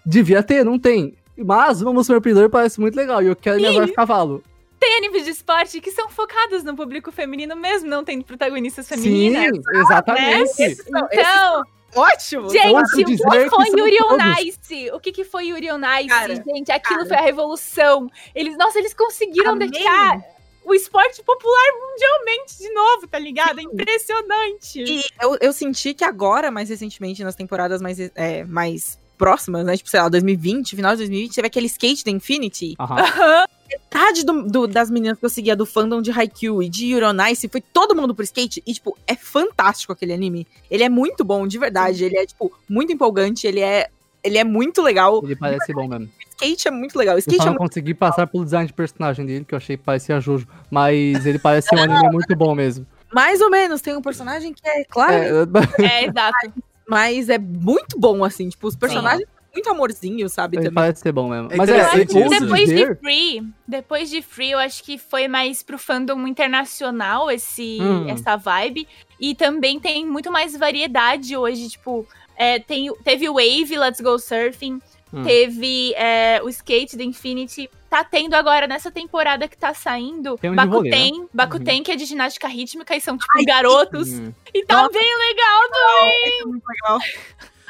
Devia ter, não tem. Mas o Vamos Surpreender parece muito legal, e eu quero minha Sim. wife cavalo. Tem animes de esporte que são focados no público feminino mesmo, não tem protagonistas femininas. Sim, exatamente. Então, Ótimo! Gente, o dizer que foi Yuri on. Ice? O que, que foi Yuri on Ice, Cara, gente? Aquilo cara. foi a revolução. Eles, nossa, eles conseguiram Amém. deixar o esporte popular mundialmente de novo, tá ligado? É impressionante. E eu, eu senti que agora, mais recentemente, nas temporadas mais, é, mais próximas, né? Tipo, sei lá, 2020, final de 2020, teve aquele skate da Infinity. Aham. Metade do, do- das meninas que eu seguia do fandom de Haikyuu e de Yuri on Ice foi todo mundo pro skate. E, tipo, é fantástico aquele anime. Ele é muito bom, de verdade. Ele é, tipo, muito empolgante. Ele é, ele é muito legal. Ele parece bom mesmo. Skate é muito legal. Eu Skate só é não consegui passar pelo design de personagem dele, que eu achei que parecia Jojo. Mas ele parece ser um anime muito bom mesmo. Mais ou menos. Tem um personagem que é, claro, É, É, exato. mas é muito bom, assim. Tipo, os personagens muito amorzinhos, sabe? ele Também. parece ser bom mesmo. É Mas é, ouso Depois de dizer... Free, depois de Free, eu acho que foi mais pro fandom internacional esse, Hum. essa vibe. E também tem muito mais variedade hoje, tipo, é, tem, teve Wave, Let's Go Surfing, Hum. Teve é, o skate da Infinity. Tá tendo agora, nessa temporada que tá saindo, Tem um de vôlei, Bakuten, Bakuten, que é de ginástica rítmica, e são, tipo, garotos. Hum. E tá Nossa. bem legal também. É muito legal.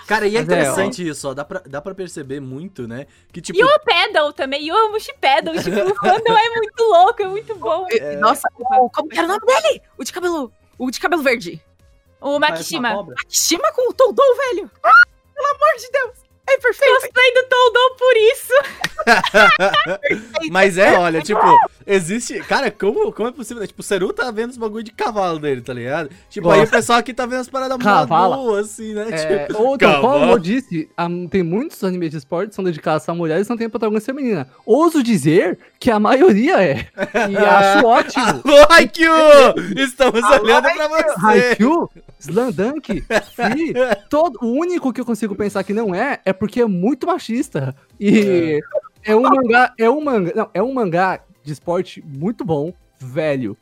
Cara, e é Mas é, interessante isso, ó. Dá pra, dá pra perceber muito, né? Que tipo. E o Pedal também, e o Amushi Pedal. Tipo, o fandom é muito louco, é muito bom. É. Nossa, o, como que era o nome dele? O de cabelo. O de cabelo verde. O Makishima. cobra. Akishima com o Toldou, velho. Ah, pelo amor de Deus. É perfeito. Gostei do Toldou por isso. Mas é, olha, tipo, existe. Cara, como, como é possível? Tipo, o Seru tá vendo os bagulho de cavalo dele, tá ligado? Tipo, aí o pessoal aqui tá vendo as paradas Cavala. boas, assim, né? É, tipo, ou, então, como eu disse, tem muitos animes de esporte que são dedicados a mulheres e não tem protagonista feminina. Ouso dizer que a maioria é. E acho ótimo. Alô, Haikyuu! Estamos Alô, olhando pra você! Haikyuu, Slandunk, Free, todo, o único que eu consigo pensar que não é, é porque é muito machista. E é, um mangá, é um mangá, não, é um mangá de esporte muito bom, velho,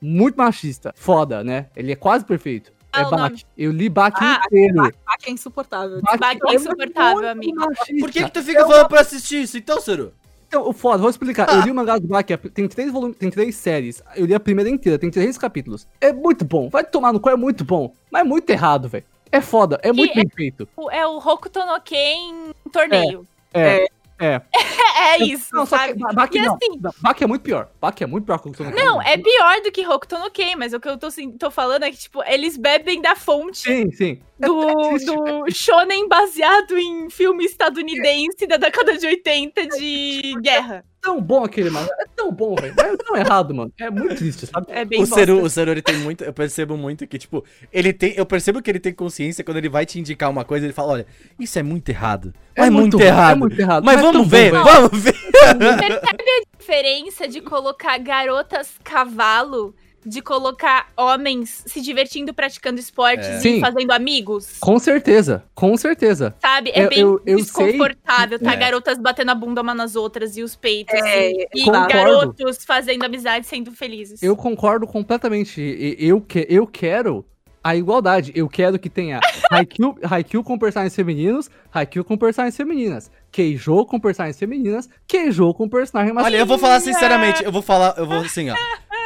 muito machista, foda, né? Ele é quase perfeito. Ah, é Baki. nome. Eu li Baki Ah, inteiro. Ah, que é insuportável. Baki é insuportável, amigo. machista. Por que, que tu fica falando pra assistir isso, então, Seru? Então, o foda, vou explicar. Eu li o mangá do Baki, tem três volumes, tem três séries. Eu li a primeira inteira, tem três capítulos. É muito bom, vai tomar no cu, é muito bom. Mas é muito errado, velho. É foda, é muito é- bem feito. O- É o Hokuto no Ken em torneio. É, é. É, isso, Não, só que Ba- Baki não. assim- Ba- Baki é muito pior. Baki é muito pior que Hokuto no Ken. Não, é pior do que Hokuto no Ken, mas o que eu tô, assim, tô falando é que, tipo, eles bebem da fonte Sim, sim. do, é triste, do shonen baseado em filme estadunidense da década de 80 de guerra. Tão bom aquele mangá. É tão bom, velho. Mas é tão errado, mano. É muito triste, sabe? É bem O. Seru, o Seru, ele tem muito. Eu percebo muito que, tipo, ele tem. Eu percebo que ele tem consciência quando ele vai te indicar uma coisa, ele fala: olha, isso é muito errado. É, muito, ruim, errado. É muito errado. Mas Não é vamos bom, ver, velho. vamos ver. Percebe a diferença de colocar garotas cavalo, de colocar homens se divertindo praticando esportes É. e Sim. fazendo amigos? Com certeza, com certeza. Sabe? É Eu- bem eu- eu desconfortável sei- tá É. garotas batendo a bunda uma nas outras e os peitos. É, e e garotos fazendo amizade sendo felizes. Eu concordo completamente. Eu, que, eu quero a igualdade. Eu quero que tenha Haikyuu, Haikyuu com personagens femininos, Haikyuu com personagens femininas, Keijo com personagens femininas, Keijo com personagens Olha, masculinos. eu vou falar sinceramente, eu vou falar, eu vou assim, ó.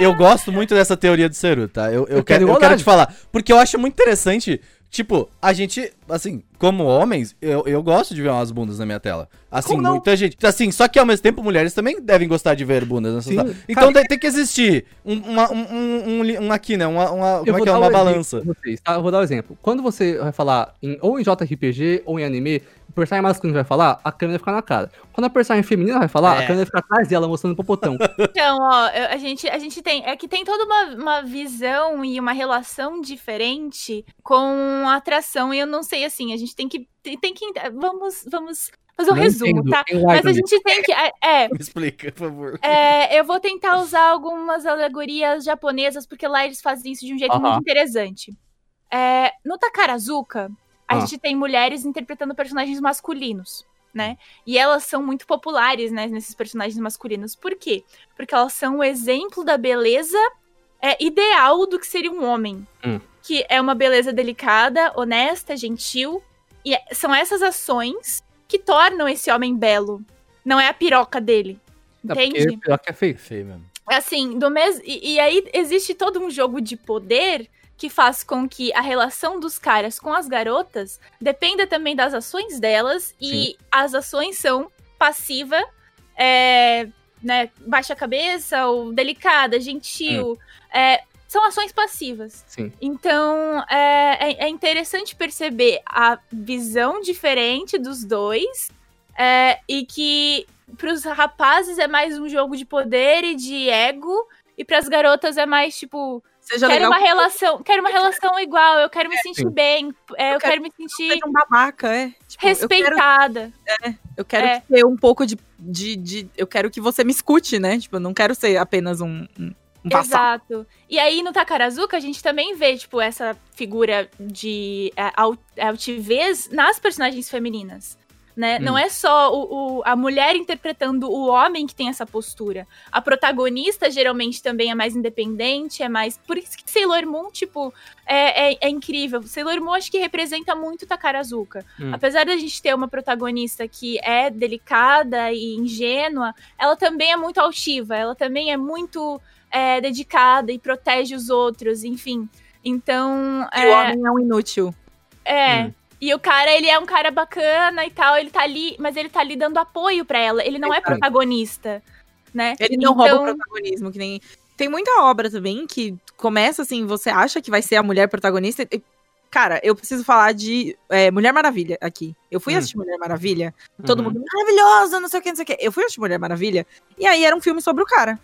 Eu gosto muito dessa teoria do Seru, tá? Eu, eu, Eu quero eu quero te falar. Porque eu acho muito interessante, tipo, a gente, assim, como homens, eu, eu gosto de ver umas bundas na minha tela. Assim, muita gente. Assim, só que ao mesmo tempo, mulheres também devem gostar de ver bundas nessa Sim. tela. Então tem, tem que existir um, uma, um, um, um, aqui, né? Uma, uma, como é que é? Uma um balança. vocês, tá? Eu vou dar um exemplo. Quando você vai falar em, ou em JRPG ou em anime, personagem masculino vai falar, a câmera fica na cara. Quando a personagem feminina vai falar, É. a câmera fica atrás dela mostrando o popotão. Então, ó, a gente, a gente tem. É que tem toda uma, uma visão e uma relação diferente com a atração. E eu não sei assim, a gente tem que. Tem, que. Vamos, vamos fazer um Não resumo, entendo. tá? Mas a gente tem que. É, é, Me explica, por favor. é, eu vou tentar usar algumas alegorias japonesas, porque lá eles fazem isso de um jeito Aham. muito interessante. É, no Takarazuka, a Ah. gente tem mulheres interpretando personagens masculinos, né? E elas são muito populares, né, nesses personagens masculinos. Por quê? Porque elas são o exemplo da beleza é, ideal do que seria um homem. Hum. Que é uma beleza delicada, honesta, gentil. E é- são essas ações que tornam esse homem belo. Não é a piroca dele. Porque Entende? pior que é feio. Feio mesmo. Assim, do mes... e, e aí existe todo um jogo de poder que faz com que a relação dos caras com as garotas dependa também das ações delas. E as ações são passiva, é, né, baixa a cabeça, ou delicada, gentil. é, são ações passivas. Sim. Então, é, é- é interessante perceber a visão diferente dos dois é, e que para os rapazes é mais um jogo de poder e de ego e para as garotas é mais tipo Seja quero legal uma relação, quero uma relação igual, eu quero me sentir sim. bem, é, eu, Eu quero, quero me sentir seja um babaca, é. Tipo, eu quero, respeitada. eu quero É. ter um pouco de, de, de- Eu quero que você me escute, né? Tipo, eu não quero ser apenas um, um, um. Exato. E aí no Takarazuka a gente também vê, tipo, essa figura de é, al- altivez nas personagens femininas. Né? Hum. Não é só o, o- a mulher interpretando o homem que tem essa postura. A protagonista geralmente também é mais independente, é mais. Por isso que Sailor Moon, tipo, é, é, é incrível. Sailor Moon acho que representa muito Takarazuka. Hum. Apesar da gente ter uma protagonista que é delicada e ingênua, ela também é muito altiva, ela também é muito é, dedicada e protege os outros, enfim. Então. E é, o homem é um inútil. é. Hum. E o cara, ele é um cara bacana e tal, ele tá ali, mas ele tá ali dando apoio pra ela. Ele não é protagonista, né? Ele não Então- rouba o protagonismo, que nem. Tem muita obra também que começa assim, você acha que vai ser a mulher protagonista. Cara, eu preciso falar de é, Mulher Maravilha aqui. Eu fui Hum. assistir Mulher Maravilha, todo Uhum. mundo maravilhosa, não sei o que, não sei o que. Eu fui assistir Mulher Maravilha, e aí era um filme sobre o cara.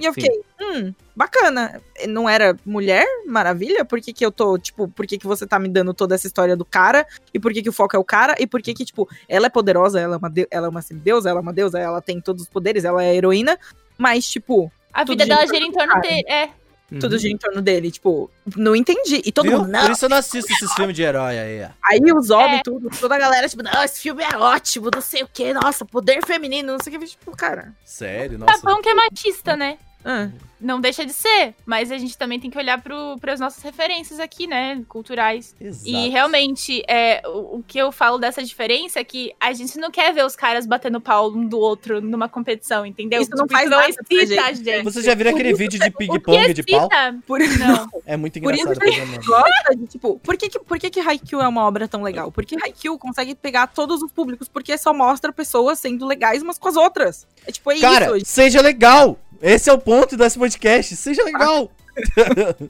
E eu Sim. fiquei, hum, bacana. Não era Mulher Maravilha? Por que, que eu tô, tipo, por que, que você tá me dando toda essa história do cara? E por que, que o foco é o cara? E por que, que, tipo, ela é poderosa, ela é uma, de- ela é uma semideusa, ela é uma deusa, ela tem todos os poderes, ela é heroína, mas, tipo, A vida dela gira em torno dele. É. Uhum. tudo gira em torno dele. Tipo, não entendi. E todo Viu? mundo, não. Por isso eu não assisto esses filmes de herói aí. Aí os homens, É. tudo, toda a galera, tipo, não, esse filme é ótimo, não sei o que, nossa, poder feminino, não sei o que. Tipo, cara. Sério, nossa. Japão que é machista, né? ah, Não deixa de ser, mas a gente também tem que olhar para as nossas referências aqui, né, culturais. Exato. E realmente, é, o, o que eu falo dessa diferença é que a gente não quer ver os caras batendo pau um do outro numa competição, entendeu? Isso não Tipo, faz não nada pra excita a gente. gente. Você já viu aquele vídeo de ping-pong de pau? por Não. É muito Por isso engraçado. que- gosta de, tipo, por que que, por que que Haikyuu é uma obra tão legal? Porque Haikyuu consegue pegar todos os públicos, porque só mostra pessoas sendo legais umas com as outras. É tipo, é Cara, isso. seja legal! Esse é o ponto desse podcast. Seja legal!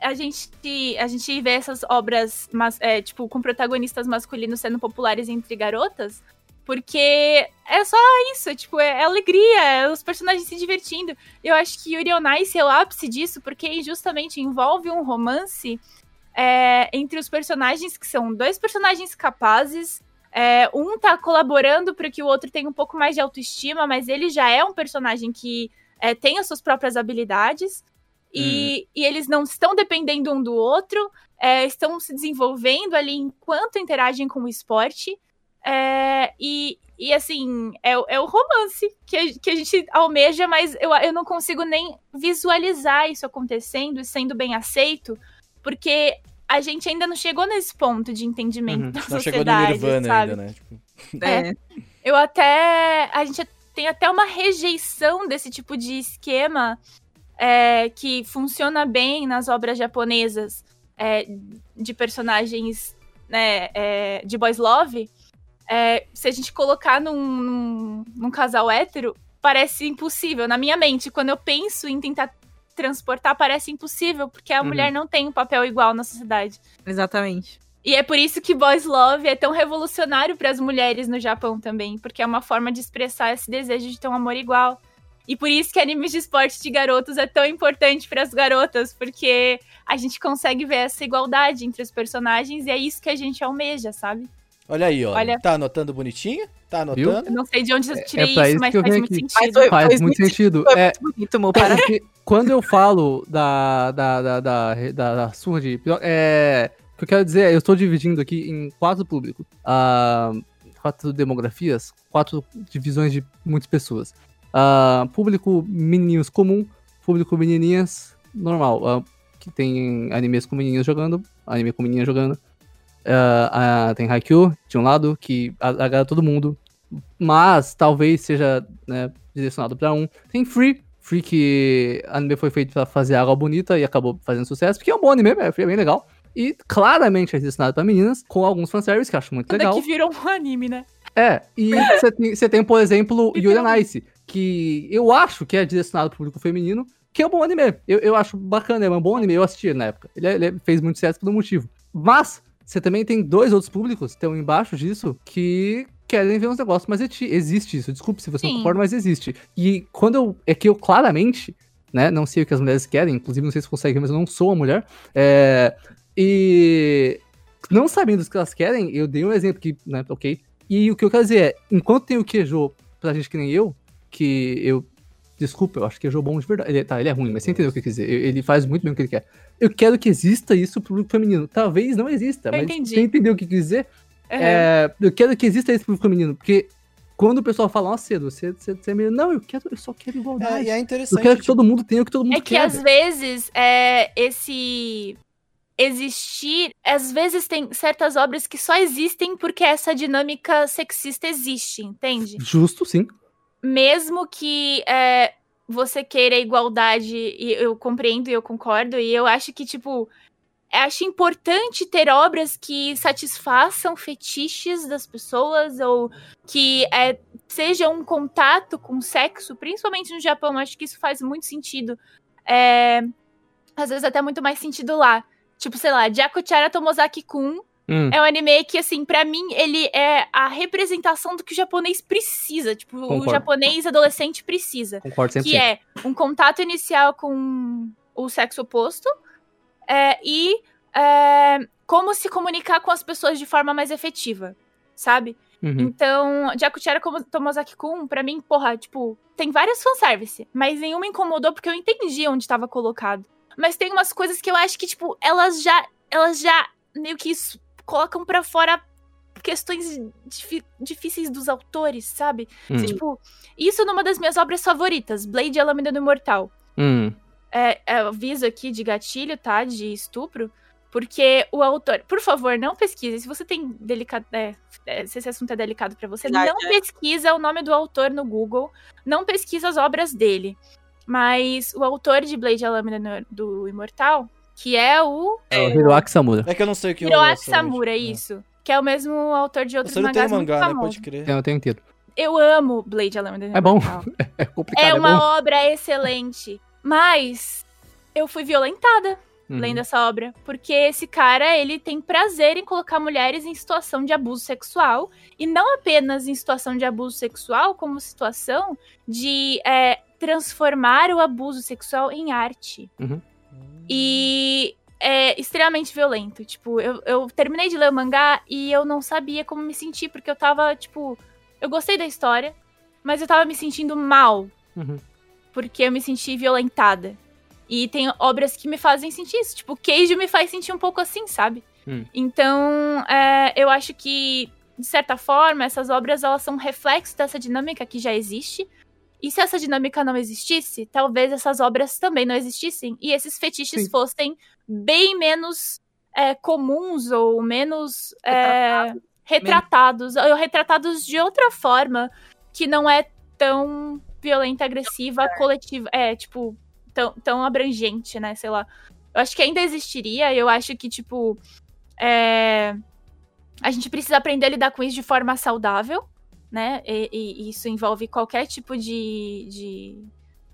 a gente, a gente vê essas obras, mas, é, tipo, com protagonistas masculinos sendo populares entre garotas, porque é só isso, é, tipo, é, é alegria, é os personagens se divertindo. Eu acho que Yuri on Ice é o ápice disso, porque justamente envolve um romance é, entre os personagens, que são dois personagens capazes, é, um tá colaborando para que o outro tenha um pouco mais de autoestima, mas ele já é um personagem que é, tem as suas próprias habilidades. E, e eles não estão dependendo um do outro, é, estão se desenvolvendo ali enquanto interagem com o esporte. É, e, e assim, é, o- é o romance que a, que a gente almeja, mas eu, eu não consigo nem visualizar isso acontecendo e sendo bem aceito, porque a gente ainda não chegou nesse ponto de entendimento Uhum. da Não chegou no sociedade, Nirvana sabe? ainda, né? Tipo, É. Eu até. A gente tem até uma rejeição desse tipo de esquema é, que funciona bem nas obras japonesas é, de personagens né, é, de boys love. É, se a gente colocar num, num, num casal hétero, parece impossível. Na minha mente, quando eu penso em tentar transportar, parece impossível, porque a Uhum. mulher não tem um papel igual na sociedade. Exatamente. E é por isso que Boys Love é tão revolucionário para as mulheres no Japão também, porque é uma forma de expressar esse desejo de ter um amor igual. E por isso que animes de esporte de garotos é tão importante para as garotas, porque a gente consegue ver essa igualdade entre os personagens e é isso que a gente almeja, sabe? olha aí, ó. Olha. Tá anotando bonitinho? Tá anotando? Eu não sei de onde eu tirei é pra isso, isso mas faz muito aqui. sentido. Mas foi- Faz faz muito muito sentido. Foi É, muito bonito, meu porque quando eu falo da, da, da, da, da, da surra de. É, o que eu quero dizer é, eu estou dividindo aqui em quatro públicos. ah, quatro demografias, quatro divisões de muitas pessoas. Ah, público menininhos comum, público menininhas normal. ah, que tem animes com menininhos jogando, anime com menininhas jogando. Ah, ah, tem Haikyuu de um lado, que agrada todo mundo. Mas talvez seja né, direcionado pra um. Tem Free, Free que anime foi feito pra fazer água bonita e acabou fazendo sucesso, porque é um bom anime, é é bem legal. E claramente é direcionado pra meninas, com alguns fanservice, que eu acho muito Quando legal. é que virou um anime, né? É, e você tem, tem, por exemplo, Yuri on Literalmente. Ice, que eu acho que é direcionado pro público feminino, que é um bom anime. Eu, eu acho bacana, é um bom anime, eu assisti na época. Ele, é- ele fez muito sucesso por um motivo. Mas, você também tem dois outros públicos, que estão embaixo disso, que querem ver uns negócios, mas exi- existe isso. Desculpe se você não Sim. concorda, mas existe. E quando eu. É que eu claramente, né, não sei o que as mulheres querem, inclusive não sei se conseguem, mas eu não sou uma mulher. É, e não sabendo o que elas querem, eu dei um exemplo que, né, ok. E o que eu quero dizer é, enquanto tem o Queijo pra gente que nem eu, que eu. Desculpa, eu acho que é bom de verdade. Ele, tá, ele é ruim, mas você entendeu o que eu quis dizer. Ele faz muito bem o que ele quer. Eu quero que exista isso pro público feminino. Talvez não exista, Eu mas entendi. você entendeu o que eu quis dizer? É, eu quero que exista esse público feminino, porque quando o pessoal fala, nossa, cedo, você, você, você é menino. Não, eu quero, eu só quero É, igualdade. e é eu interessante. quero que tipo, todo mundo tenha o que todo mundo É que quer. às vezes é, esse existir, às vezes tem certas obras que só existem porque essa dinâmica sexista existe, entende? Justo, sim. Mesmo que é, você queira igualdade, e eu compreendo e eu concordo, e eu acho que, tipo, eu acho importante ter obras que satisfaçam fetiches das pessoas ou que é, seja um contato com sexo, principalmente no Japão, acho que isso faz muito sentido. É, às vezes até muito mais sentido lá. Tipo, sei lá, Jakuchara Tomozaki-kun Hum, é um anime que, assim, pra mim, ele é a representação do que o japonês precisa. Tipo, Concordo. o japonês adolescente precisa. concordo 100%. Que é um contato inicial com o sexo oposto é, e é, como se comunicar com as pessoas de forma mais efetiva, sabe? Uhum. Então, Jakuchara como Tomozaki-kun, pra mim, porra, tipo, tem vários fanservice, mas nenhuma incomodou porque eu entendi onde tava colocado. Mas tem umas coisas que eu acho que, tipo, elas já, elas já meio que isso, colocam pra fora questões difíceis dos autores, sabe? Hum. Tipo, isso numa das minhas obras favoritas, Blade e a Lâmina do Imortal. Hum. É, é, aviso aqui de gatilho, tá? De estupro. Porque o autor, por favor, não pesquise. Se você tem delicado, é, é, se esse assunto é delicado pra você, Verdade, não é. pesquisa o nome do autor no Google, não pesquisa as obras Mas o autor de Blade a Lâmina no- do Imortal, que é o É o Hiroaki Samura. É que eu não sei o que Hiroaki eu Samura, é isso. Que é o mesmo autor de outros Você não tem mangás muito mangá, né? Pode crer. Eu não tenho inteiro. Eu amo Blade a Lâmina do É bom. Imortal. É complicado, É é, uma bom. obra excelente. Mas eu fui violentada Uhum. lendo essa obra. Porque esse cara, ele tem prazer em colocar mulheres em situação de abuso sexual. E não apenas em situação de abuso sexual, como situação de é, transformar o abuso sexual em arte. Uhum. E é extremamente violento. Tipo, eu, eu terminei de ler o mangá e eu não sabia como me sentir, porque eu tava, tipo. Eu gostei da história, mas eu tava me sentindo mal Uhum. Porque eu me senti violentada. E tem obras que me fazem sentir isso. Tipo, Queijo me faz sentir um pouco assim, sabe? Hum. Então, é, eu acho que, de certa forma, essas obras elas são reflexo dessa dinâmica que já existe. E se essa dinâmica não existisse, talvez essas obras também não existissem. E esses fetiches Sim. fossem bem menos é, comuns ou menos é, retratados. Ou retratados de outra forma que não é tão violenta, agressiva, coletiva. É, tipo, tão, tão abrangente, né? Sei lá. Eu acho que ainda existiria. Eu acho que, tipo. é, A gente precisa aprender a lidar com isso de forma saudável, né? E, e isso envolve qualquer tipo de, de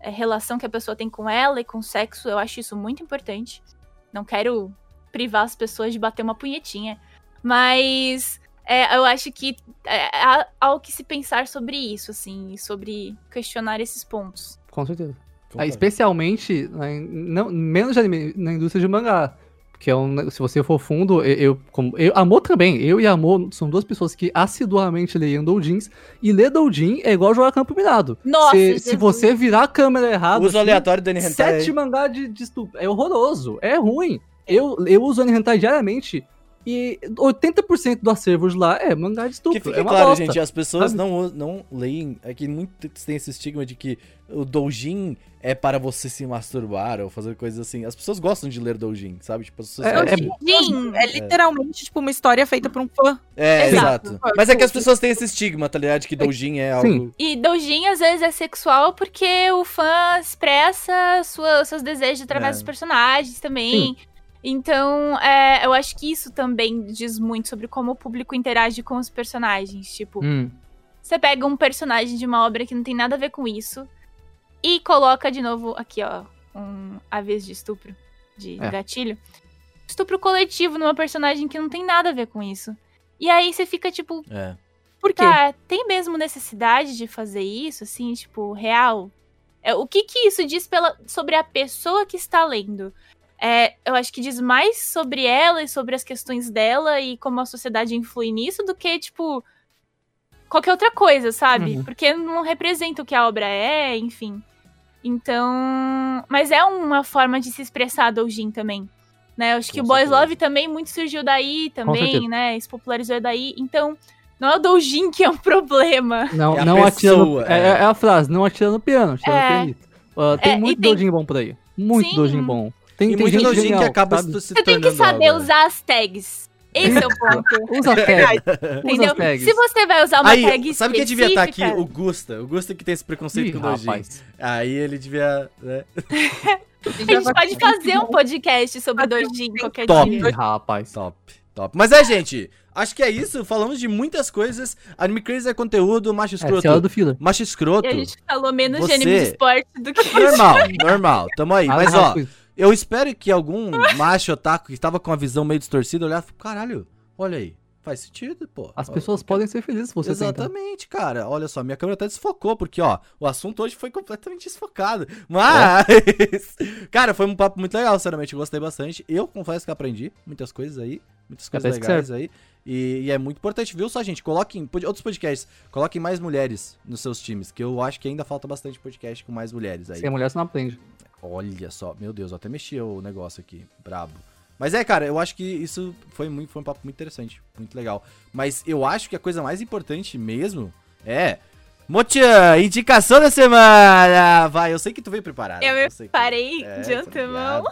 é, relação que a pessoa tem com ela e com o sexo. Eu acho isso muito importante. Não quero privar as pessoas de bater uma punhetinha. Mas é, eu acho que é, há, há o que se pensar sobre isso, assim, sobre questionar esses pontos. Com certeza. Ah, especialmente, na, não, menos anime, na indústria de mangá. Que é um, se você for fundo, eu, eu, como, eu, Amor também, eu e Amor são duas pessoas que assiduamente leiam doujins, e ler doujin é igual jogar campo minado. Nossa, se, se você virar a câmera errado, Uso aleatório do Hentai. sete mangá de, de estupro, é horroroso, é ruim. Eu, eu uso Hentai diariamente, e 80% do acervo de lá é mangá de estupro, Que fique é uma claro, bosta. gente, as pessoas sabe? não, não leem. É que muitos têm esse estigma de que o doujin é para você se masturbar ou fazer coisas assim. As pessoas gostam de ler doujin, sabe? Tipo, as pessoas É- gostam. é- Jin, É literalmente, tipo, uma história feita por um fã. É, Exato. exato. Mas é que as pessoas têm esse estigma, tá ligado? De que doujin é algo. Sim. E doujin às vezes é sexual porque o fã expressa sua- seus desejos através É. dos personagens também. Então, é, eu acho que isso também diz muito sobre como o público interage com os personagens. Tipo, Hum, você pega um personagem de uma obra que não tem nada a ver com isso e coloca de novo aqui, ó, um aviso de estupro, de É. gatilho. Estupro coletivo numa personagem que não tem nada a ver com isso. E aí você fica tipo, É. Por quê? Tá, tem mesmo necessidade de fazer isso, assim, tipo, real? É, o que que isso diz pela, sobre a pessoa que está lendo? É, eu acho que diz mais sobre ela e sobre as questões dela e como a sociedade influi nisso do que, tipo, qualquer outra coisa, sabe? Uhum. Porque não representa o que a obra é, enfim. Então. Mas é uma forma de se expressar doujin também. né? Acho que Com o Boys certeza. Love também muito surgiu daí também, né? Se popularizou daí. Então, não é o Doujin que é um problema. Não, É a não atira no, pessoa, é, é. é a frase, não atira no piano, atira É. no pianista. Ah, tem É, muito tem- doujin bom por aí. Muito Sim. doujin bom. Tem, E tem muito que acaba sabe? se, se Você tem que tornando saber algo, né? usar as tags. Esse é o ponto. Usa tag. entendeu? Usa tags. Se você vai usar uma Aí, tag sabe quem devia estar aqui? específica- O Gusta. O Gusta que tem esse preconceito Ih, com o Dojin. Aí ele devia. Né? A gente pode fazer um podcast sobre Doujin qualquer Top. dia. Ih, rapaz. Top, top. Mas é, gente, acho que é isso. Falamos de muitas coisas. Anime Crazy é conteúdo, macho É, é escroto. do filler. macho escroto. E a gente falou menos Você- de anime de esporte do que Normal, normal. Tamo aí. Mas, ó. Eu espero que algum macho otaku que tava com a visão meio distorcida olhar e falar, caralho, olha aí. Faz sentido, pô. As pessoas podem ser felizes se você. Exatamente, cara. Olha só, minha câmera até desfocou, porque, ó, o assunto hoje foi completamente desfocado. Mas, cara, foi um papo muito legal, sinceramente. Gostei bastante. Eu confesso que aprendi muitas coisas aí, muitas coisas que legais aí. E, e é muito importante, viu só, gente? Coloquem, outros podcasts, coloquem mais mulheres nos seus times, que eu acho que ainda falta bastante podcast com mais mulheres aí. Sem mulher você não aprende. Olha só, meu Deus, eu até mexi o negócio aqui, brabo. Mas é, cara, eu acho que isso foi, muito, foi um papo muito interessante, muito legal. Mas eu acho que a coisa mais importante mesmo é. Mochan, indicação da semana! Vai, eu sei que tu veio preparado. Eu me sei que- preparei É, de tô antemão.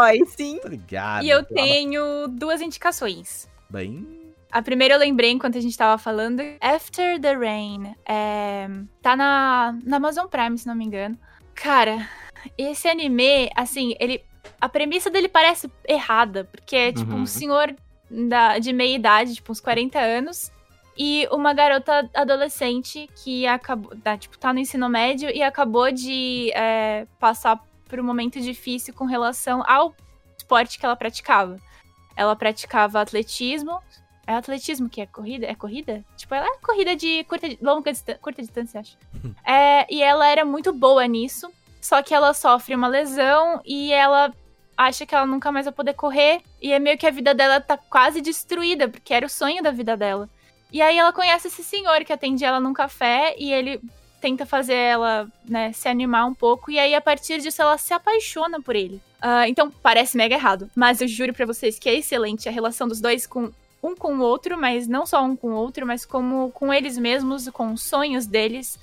Oi, sim. Tô ligado. E eu tenho duas indicações. Bem. A primeira eu lembrei enquanto a gente tava falando. After the Rain. É, tá na, na Amazon Prime, se não me engano. Cara, esse anime, assim, ele. A premissa dele parece errada, porque é tipo Uhum. um senhor da, de meia idade, tipo uns 40 anos, e uma garota adolescente que acabou. Tá, tipo, tá no ensino médio e acabou de é, passar por um momento difícil com relação ao esporte que ela praticava. Ela praticava atletismo. É atletismo que é corrida? É corrida? Tipo, ela é corrida de curta, longa curta distância, acho. É, e ela era muito boa nisso. Só que ela sofre uma lesão e ela acha que ela nunca mais vai poder correr. E é meio que a vida dela tá quase destruída, porque era o sonho da vida dela. E aí ela conhece esse senhor que atende ela num café e ele tenta fazer ela, né, se animar um pouco. E aí, a partir disso, ela se apaixona por ele. Ah, então, parece mega errado. Mas eu juro pra vocês que é excelente a relação dos dois com um com o outro, mas não só um com o outro, mas como com eles mesmos, com os sonhos deles.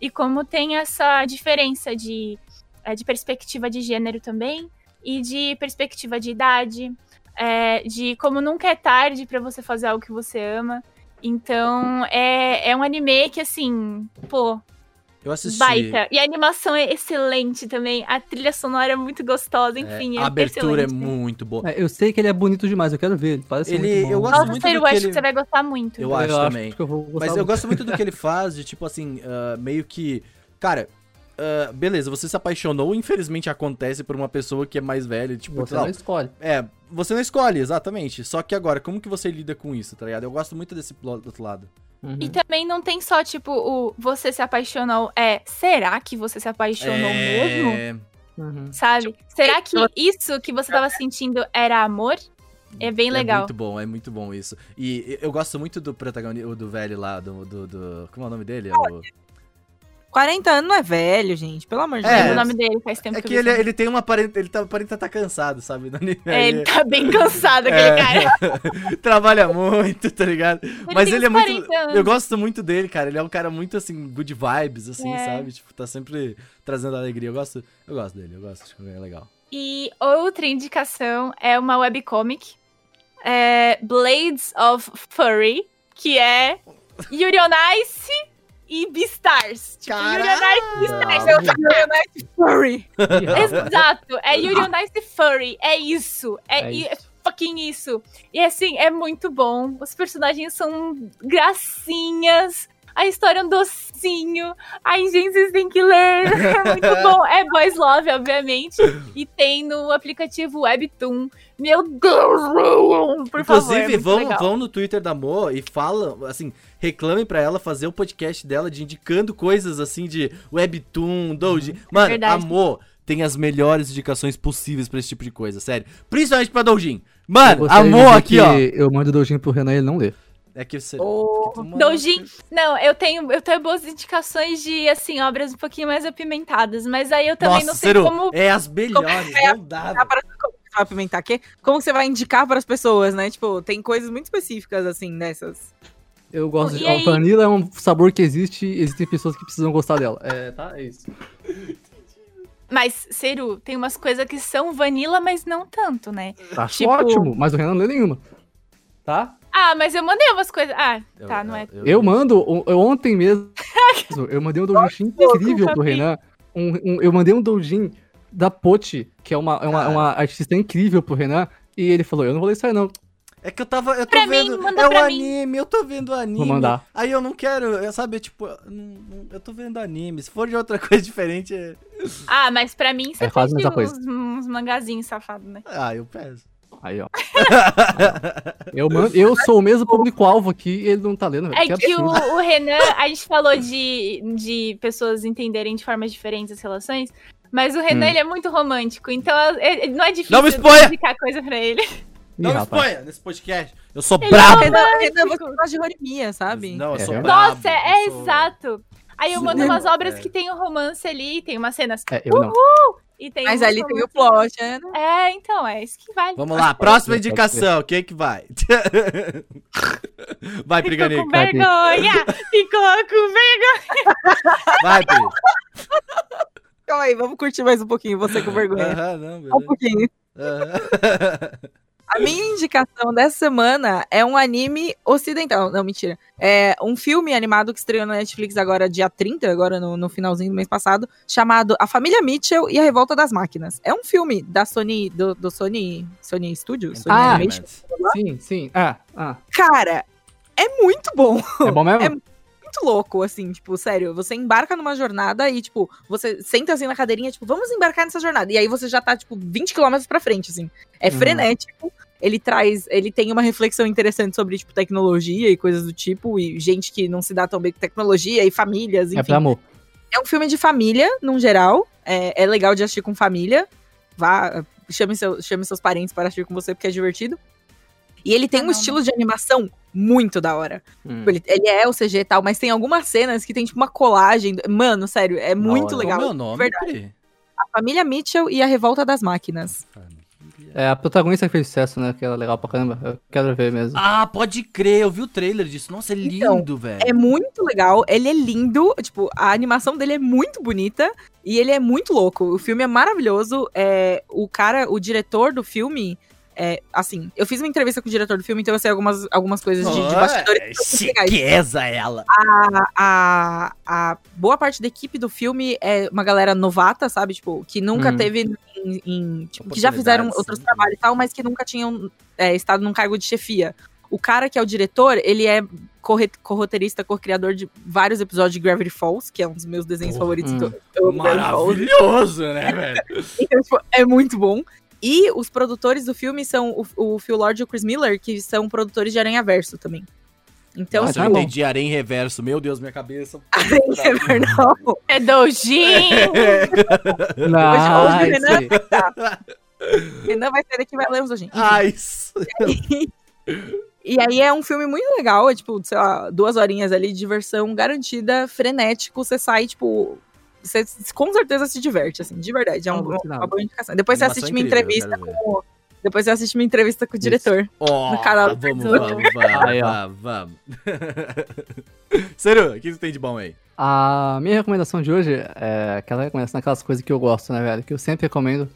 E como tem essa diferença de, é, de perspectiva de gênero também, e de perspectiva de idade, é, de como nunca é tarde pra você fazer algo que você ama. Então, é, é um anime que, assim, pô, Eu assisti. baita. E a animação é excelente também. A trilha sonora é muito gostosa, é, enfim. É, a abertura é excelente. muito boa. É, eu sei que ele é bonito demais, eu quero ver. Ele parece Ele- muito bom. eu gosto Nossa, muito sério, do eu que acho ele- que você vai gostar muito. Eu acho também. que eu Mas eu muito. gosto muito do que ele faz, de tipo assim, ah, meio que. Cara, ah, beleza, você se apaixonou, infelizmente acontece por uma pessoa que é mais velha, tipo, Você lá, não escolhe. É, você não escolhe, exatamente. Só que agora, como que você lida com isso, tá ligado? Eu gosto muito desse plo- do outro lado. Uhum. E também não tem só, tipo, o você se apaixonou. É, será que você se apaixonou mesmo? é... Uhum. Sabe? Será que isso que você tava sentindo era amor? É bem É legal. muito bom, é muito bom isso. E eu gosto muito do protagonista, do velho lá, do, do, do- Como é o nome dele? É, o- 40 anos não é velho, gente. Pelo amor de É, Deus. o nome dele, faz tempo é que que ele, esse ele tem uma aparenta. Ele tá, aparenta estar cansado, sabe? No anime. É, ele Ele tá bem cansado, aquele É. cara. trabalha muito, tá ligado? Mas tem ele é muito. 40 anos. Eu gosto muito dele, cara. Ele é um cara muito assim, good vibes, assim, É. sabe? Tipo, tá sempre trazendo alegria. Eu gosto, eu gosto dele, eu gosto, acho que é legal. E outra indicação é uma webcomic. É Blades of Furry, que é Yuri on Ice e Beastars. Tipo, Yuri on Ice e Beastars. Eu Furry. Exato, é Yuri on Ice Furry, é isso, é, É i- isso. é fucking isso. E assim, é muito bom, os personagens são gracinhas, a história é um docinho, ai gente, vocês têm que ler, é muito bom. É Boys Love, obviamente, e tem no aplicativo Webtoon. Meu Deus, por favor, é Inclusive, muito vão, legal. vão no Twitter da Mo e falam, assim, reclamem pra ela fazer o podcast dela de indicando coisas assim de Webtoon, Doji. Mano, a verdade. Mo tem as melhores indicações possíveis pra esse tipo de coisa, sério. Principalmente pra Doujin. Mano, a gostaria de Mo dizer aqui, ó. Eu mando o Dojin pro Renan e ele não lê. É que você. Manda- Doujin, não, eu tenho, eu tenho boas indicações de, assim, obras um pouquinho mais apimentadas, mas aí eu também Nossa, não sei Ciro, como... é as melhores, não dá. Tá como vai apimentar quê? Como você vai indicar para as pessoas, né? Tipo, tem coisas muito específicas, assim, nessas. Eu gosto E de. aí? A vanilla é um sabor que existe e existem pessoas que precisam gostar dela. É, tá? É isso. Mas, Seru, tem umas coisas que são vanilla, mas não tanto, né? Acho Tipo- ótimo, mas o Renan não lê nenhuma. Tá? Ah, mas eu mandei umas coisas. Ah, Eu- tá, não é. Eu mando, um- eu ontem mesmo, eu mandei um doujin incrível pro Renan. Um, um- eu mandei um doujin da Pote, que é uma, é uma, Cara. uma artista incrível pro Renan. E ele falou, eu não vou ler isso aí não. É que eu tava. Eu tô Pra mim, vendo. manda é o pra mim. anime, eu tô vendo o anime. Vou mandar. Aí eu não quero, eu, sabe, tipo, eu eu tô vendo anime. Se for de outra coisa diferente, é... Ah, mas pra mim você É mesma uns, coisa. uns mangazinhos safados, né? Ah, eu peço. Aí, ó. eu, mando, eu sou o mesmo público-alvo aqui e ele não tá lendo. velho. É que o, absurdo. o Renan, a gente falou de, de pessoas entenderem de formas diferentes as relações, mas o Renan, Hum. ele é muito romântico, então é- é- não é difícil Não explicar coisa pra ele. Não me exponha nesse podcast. Eu sou Ele brabo. é Renan, você gosta de Rorimia, sabe? Não, eu É sou brabo. Nossa, é sou- exato. Aí eu mando umas obras É. que tem o romance ali, tem umas cenas É, eu não. E tem Mas ali tem o plot, né? É, então, é isso que vale. Vamos lá, próxima indicação. Quem que vai? vai, Ficou Priganico. com vai, Pri. vergonha! Ficou com vergonha! Vai, Pri. Calma aí, vamos curtir mais um pouquinho, você com vergonha. Aham, não, Um pouquinho. Aham. A minha indicação dessa semana é um anime ocidental. Não, mentira. É um filme animado que estreou na Netflix agora, dia 30, agora no, no finalzinho do mês passado, chamado A Família Mitchell e a Revolta das Máquinas. É um filme da Sony, do, do Sony, Sony Studios, Sony Ah, Animation. Sim, sim. Ah, ah. Cara, é muito bom. É bom mesmo? É muito louco, assim, tipo, sério, você embarca numa jornada e, tipo, você senta assim na cadeirinha, tipo, vamos embarcar nessa jornada. E aí você já tá, tipo, 20 quilômetros pra frente, assim. É Uhum. frenético. Ele traz, ele tem uma reflexão interessante sobre, tipo, tecnologia e coisas do tipo, e gente que não se dá tão bem com tecnologia, e famílias, É enfim. pra amor. É um filme de família, num geral. É, é legal de assistir com família. Vá, chame, seu, chame seus parentes para assistir com você, porque é divertido. E ele tem Ah, um não, estilo de animação muito da hora. Hum. Tipo, Ele, ele é o CG e tal, mas tem algumas cenas que tem, tipo, uma colagem. Mano, sério, é muito legal. Qual é o meu nome, Verdade. A família Mitchell e a Revolta das Máquinas. É a protagonista que fez sucesso, né? Que era legal pra caramba. Eu quero ver mesmo. Ah, pode crer, eu vi o trailer disso. Nossa, é Então, lindo, velho. É muito legal, ele é lindo, tipo, a animação dele é muito bonita e ele é muito louco. O filme é maravilhoso. É, o cara, o diretor do filme, é, assim, eu fiz uma entrevista com o diretor do filme, então eu sei algumas, algumas coisas de, de bastidores. chiqueza ela. a, a, a boa parte da equipe do filme é uma galera novata, sabe? Tipo, que nunca Hum. teve em. em- tipo, que já fizeram outros trabalhos e tal, mas que nunca tinham é, estado num cargo de chefia. O cara que é o diretor, ele é corroteirista, co-criador de vários episódios de Gravity Falls, que é um dos meus desenhos Porra. favoritos. Hum. Maravilhoso, né, velho? Então, tipo, é muito bom. E os produtores do filme são o, o Phil Lord e o Chris Miller, que são produtores de Aranha Verso também. Então, Ah, Nossa, tá eu bom. entendi Arém Reverso. Meu Deus, minha cabeça. Aranha Verso. não. É doujin! Ah, hoje o Renan- aí. Renan vai sair daqui e vai ler. Ah, isso. E aí é um filme muito legal, é tipo, sei lá, duas horinhas ali de diversão garantida, frenético, você sai, tipo. Você com certeza se diverte, assim, de verdade. É um- uma não. boa indicação. Depois você assiste minha incrível, eu entrevista com. Depois você assiste minha entrevista com o diretor. Ó, No canal do vamos, vamos, vamos, vamos, vamos. Seru, o que você tem de bom aí? A minha recomendação de hoje é aquela recomendação daquelas coisas que eu gosto, né, velho? Que eu sempre recomendo.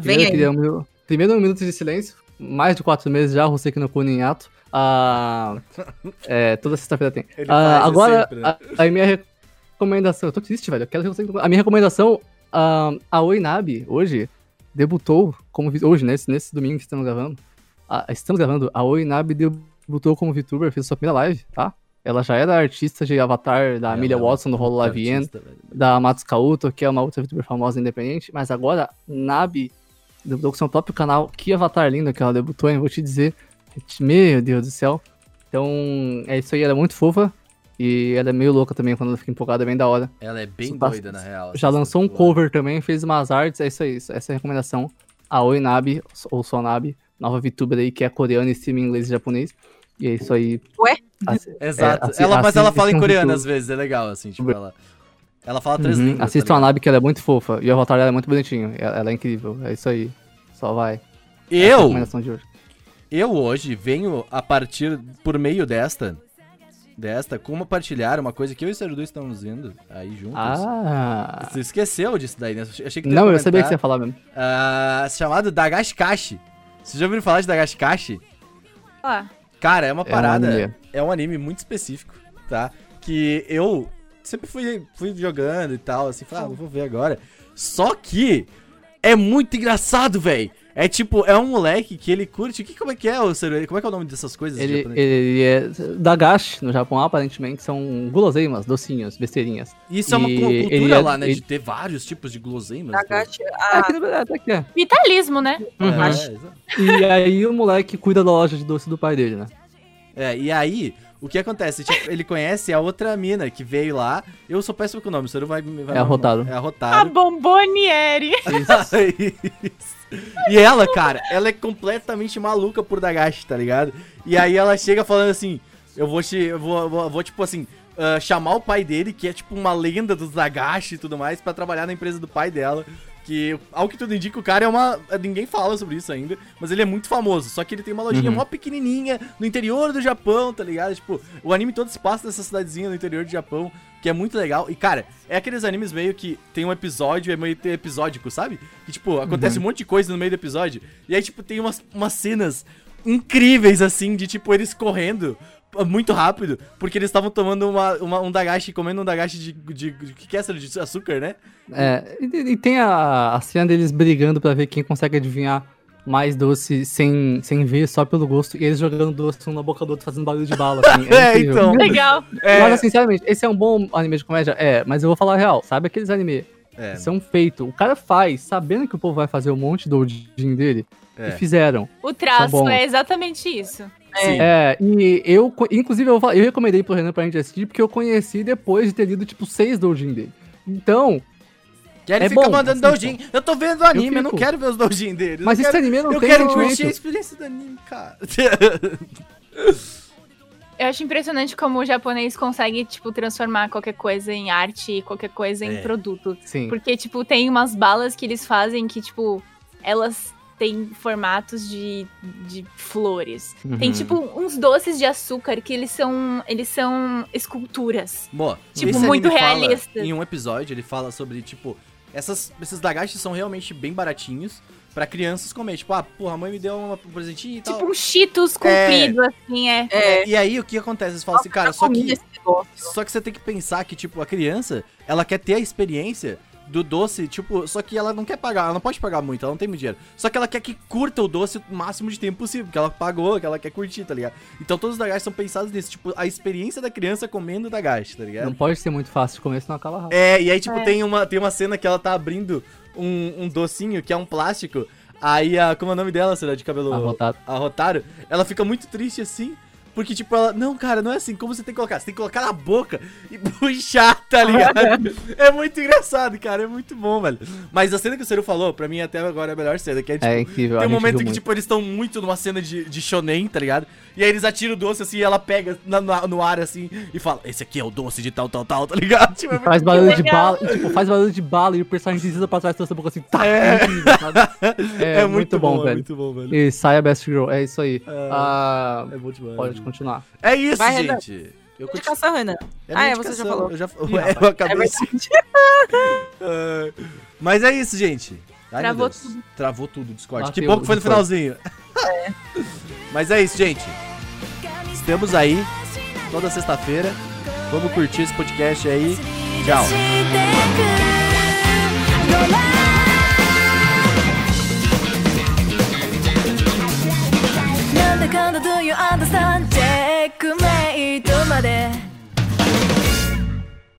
Vem primeiro, queria um, minu- primeiro um minuto de silêncio. Mais de quatro meses já, Roseki no Kuni em ato. Ah, é, toda sexta-feira tem. Ele faz agora, sempre, né? a, a minha recomendação. Eu tô triste, velho. Eu quero. A minha recomendação, ah, a Oinabi, hoje, debutou como. Hoje, nesse, nesse domingo que estamos gravando. ah, estamos gravando. A Oinabi debutou como VTuber, fez sua primeira live, tá? Ela já era artista de Avatar da Amelia é uma Watson no Rolo Lavien da Matos Kauto, que é uma outra VTuber famosa independente, mas agora Nabi debutou com seu próprio canal. Que avatar lindo que ela debutou, hein? Vou te dizer. Meu Deus do céu. Então, é isso aí, ela é muito fofa. E ela é meio louca também, quando ela fica empolgada, é bem da hora. Ela é bem passa- doida, na real. Já lançou um cover também, fez umas artes, é isso aí. Essa é a recomendação. A Oi Nabi, ou Sonabi, nova VTuber aí, que é coreana e stream em inglês e japonês. E é isso aí. Ué? Assi- Exato. É, assi- ela, mas ela fala em coreano às vezes, é legal, assim, tipo, ela. Ela fala três Uhum, línguas. Assistam tá a? Nabi, que ela é muito fofa. E o avatar dela é muito bonitinho. Ela, ela é incrível. É isso aí. Só vai. Eu, recomendação de hoje. eu hoje venho a partir, por meio desta, desta, compartilhar uma coisa que eu e o Serudu estamos vendo aí juntos. Ah. Você esqueceu disso daí, né? Achei que Não, eu sabia que você ia falar mesmo. Ah, chamado Dagashikashi. Vocês já ouviram falar de Dagashikashi? Ó, Cara, é uma É um parada. É um anime muito específico, tá? Que eu sempre fui, fui jogando e tal, assim, falei, ah, vou ver agora. Só que é muito engraçado, velho. É tipo, é um moleque que ele curte. Que, como é que é o Seru? Como é que é o nome dessas coisas? Ele, ele é. Dagashi, no Japão, aparentemente, são guloseimas, docinhos, besteirinhas. Isso é uma e cu- ele cultura é- lá, né? ele- De ter vários tipos de guloseimas. Nagashi, Ah, ah, aqui no Brasil até que é. vitalismo, né? É, Uhum. é, exato. E aí o moleque cuida da loja de doce do pai dele, né? É, e aí, o que acontece? Tipo, ele conhece a outra mina que veio lá. Eu sou péssimo com o nome, o Seru vai, vai É a Rotaro. É a A Rotaro. Bomboniere. Isso. E ela, cara, ela é completamente maluca por Dagashi, tá ligado? E aí ela chega falando assim: Eu vou te. Eu vou, vou, vou, tipo assim. ah, chamar o pai dele, que é tipo uma lenda dos Dagashi e tudo mais, pra trabalhar na empresa do pai dela. Que, ao que tudo indica, o cara é uma. Ninguém fala sobre isso ainda, mas ele é muito famoso. Só que ele tem uma lojinha Uhum. mó pequenininha no interior do Japão, tá ligado? Tipo, o anime todo se passa nessa cidadezinha no interior do Japão, que é muito legal. E, cara, é aqueles animes meio que tem um episódio, é meio episódico, sabe? Que, tipo, acontece um monte de coisa no meio do episódio. E aí, tipo, tem umas, umas cenas incríveis, assim, de, tipo, eles correndo muito rápido, porque eles estavam tomando uma, uma- um dagashi, comendo um dagashi de, de, de, que que é essa? De açúcar, né? É, e, e tem a, a cena deles brigando pra ver quem consegue adivinhar mais doce sem, sem ver, só pelo gosto, e eles jogando doce um na boca do outro, fazendo barulho de bala, assim. É, incrível. então. Legal. É, Mas, assim, sinceramente, esse é um bom anime de comédia? É, mas eu vou falar a real. Sabe aqueles anime é, são feitos? O cara faz, sabendo que o povo vai fazer um monte do Odin dele, É. e fizeram. O traço é exatamente isso. Sim. É, e eu, inclusive, eu, eu recomendei pro Renan pra gente assistir, porque eu conheci depois de ter lido, tipo, seis Doujin dele. Então, Que aí ele é fica bom, mandando doujin. Eu tô vendo o anime, eu, não fico. quero ver os doujin deles. mas eu esse quero, anime não eu tem quero sentimento. curtir a experiência do anime, cara. Eu acho impressionante como o japonês consegue, tipo, transformar qualquer coisa em arte, qualquer coisa em É. produto. Sim. Porque, tipo, tem umas balas que eles fazem que, tipo, elas têm formatos de, de flores. Tem, Uhum. tipo, uns doces de açúcar que eles são. Eles são esculturas. Bom, Tipo, esse muito anime fala- realista. Em um episódio, ele fala sobre, tipo, essas, esses dagashis são realmente bem baratinhos pra crianças comer. Tipo, ah, porra, a mãe me deu uma- um presentinho e tal. Tipo um cheetos comprido, assim, é. é, E aí, o que acontece? Eles falam assim, cara, só que, só que você tem que pensar que, tipo, a criança, ela quer ter a experiência do doce, tipo, só que ela não quer pagar, ela não pode pagar muito, ela não tem muito dinheiro. Só que ela quer que curta o doce o máximo de tempo possível, porque ela pagou, que ela quer curtir, tá ligado? Então todos os dagashis são pensados nisso, tipo, a experiência da criança comendo o dagashi, tá ligado? Não pode ser muito fácil de comer, senão acaba rápido. É, e aí, tipo, É. tem, uma, tem uma cena que ela tá abrindo um, um docinho que é um plástico. Aí, a, como é o nome dela, será de cabelo Arrotado. arrotado? Ela fica muito triste assim. Porque, tipo, ela. Não, cara, não é assim. Como você tem que colocar? Você tem que colocar na boca e puxar, tá ligado? é muito engraçado, cara. É muito bom, velho. Mas a cena que o Ciro falou, pra mim até agora é a melhor cena. Que é, tipo, É incrível. tem um momento que, muito. tipo, eles estão muito numa cena de, de shonen, tá ligado? E aí eles atiram o doce assim e ela pega na- na- no ar assim e fala: Esse aqui é o doce de tal, tal, tal, tá ligado? Tipo, é muito Faz barulho de bala, e, tipo, faz barulho de bala e o personagem desliza pra trás da sua boca assim, tá, É. sabe? É, muito bom, é velho. muito bom, velho. E sai a Best Girl, é isso aí. É. Ah, É bom demais. pode continuar. É isso, Vai, Renan. gente. Eu continuo. Indicação, Renan. É Ah, é, você já falou. Eu, já... Ih, Ué, rapaz. eu acabei É de... Mas é isso, gente. Ai, Travou tudo. Travou tudo o Discord. Que bom o que foi no finalzinho. Mas é isso, gente. Estamos aí toda sexta-feira. Vamos curtir esse podcast aí. Tchau. かんだ Do you understand? チェックメイトまで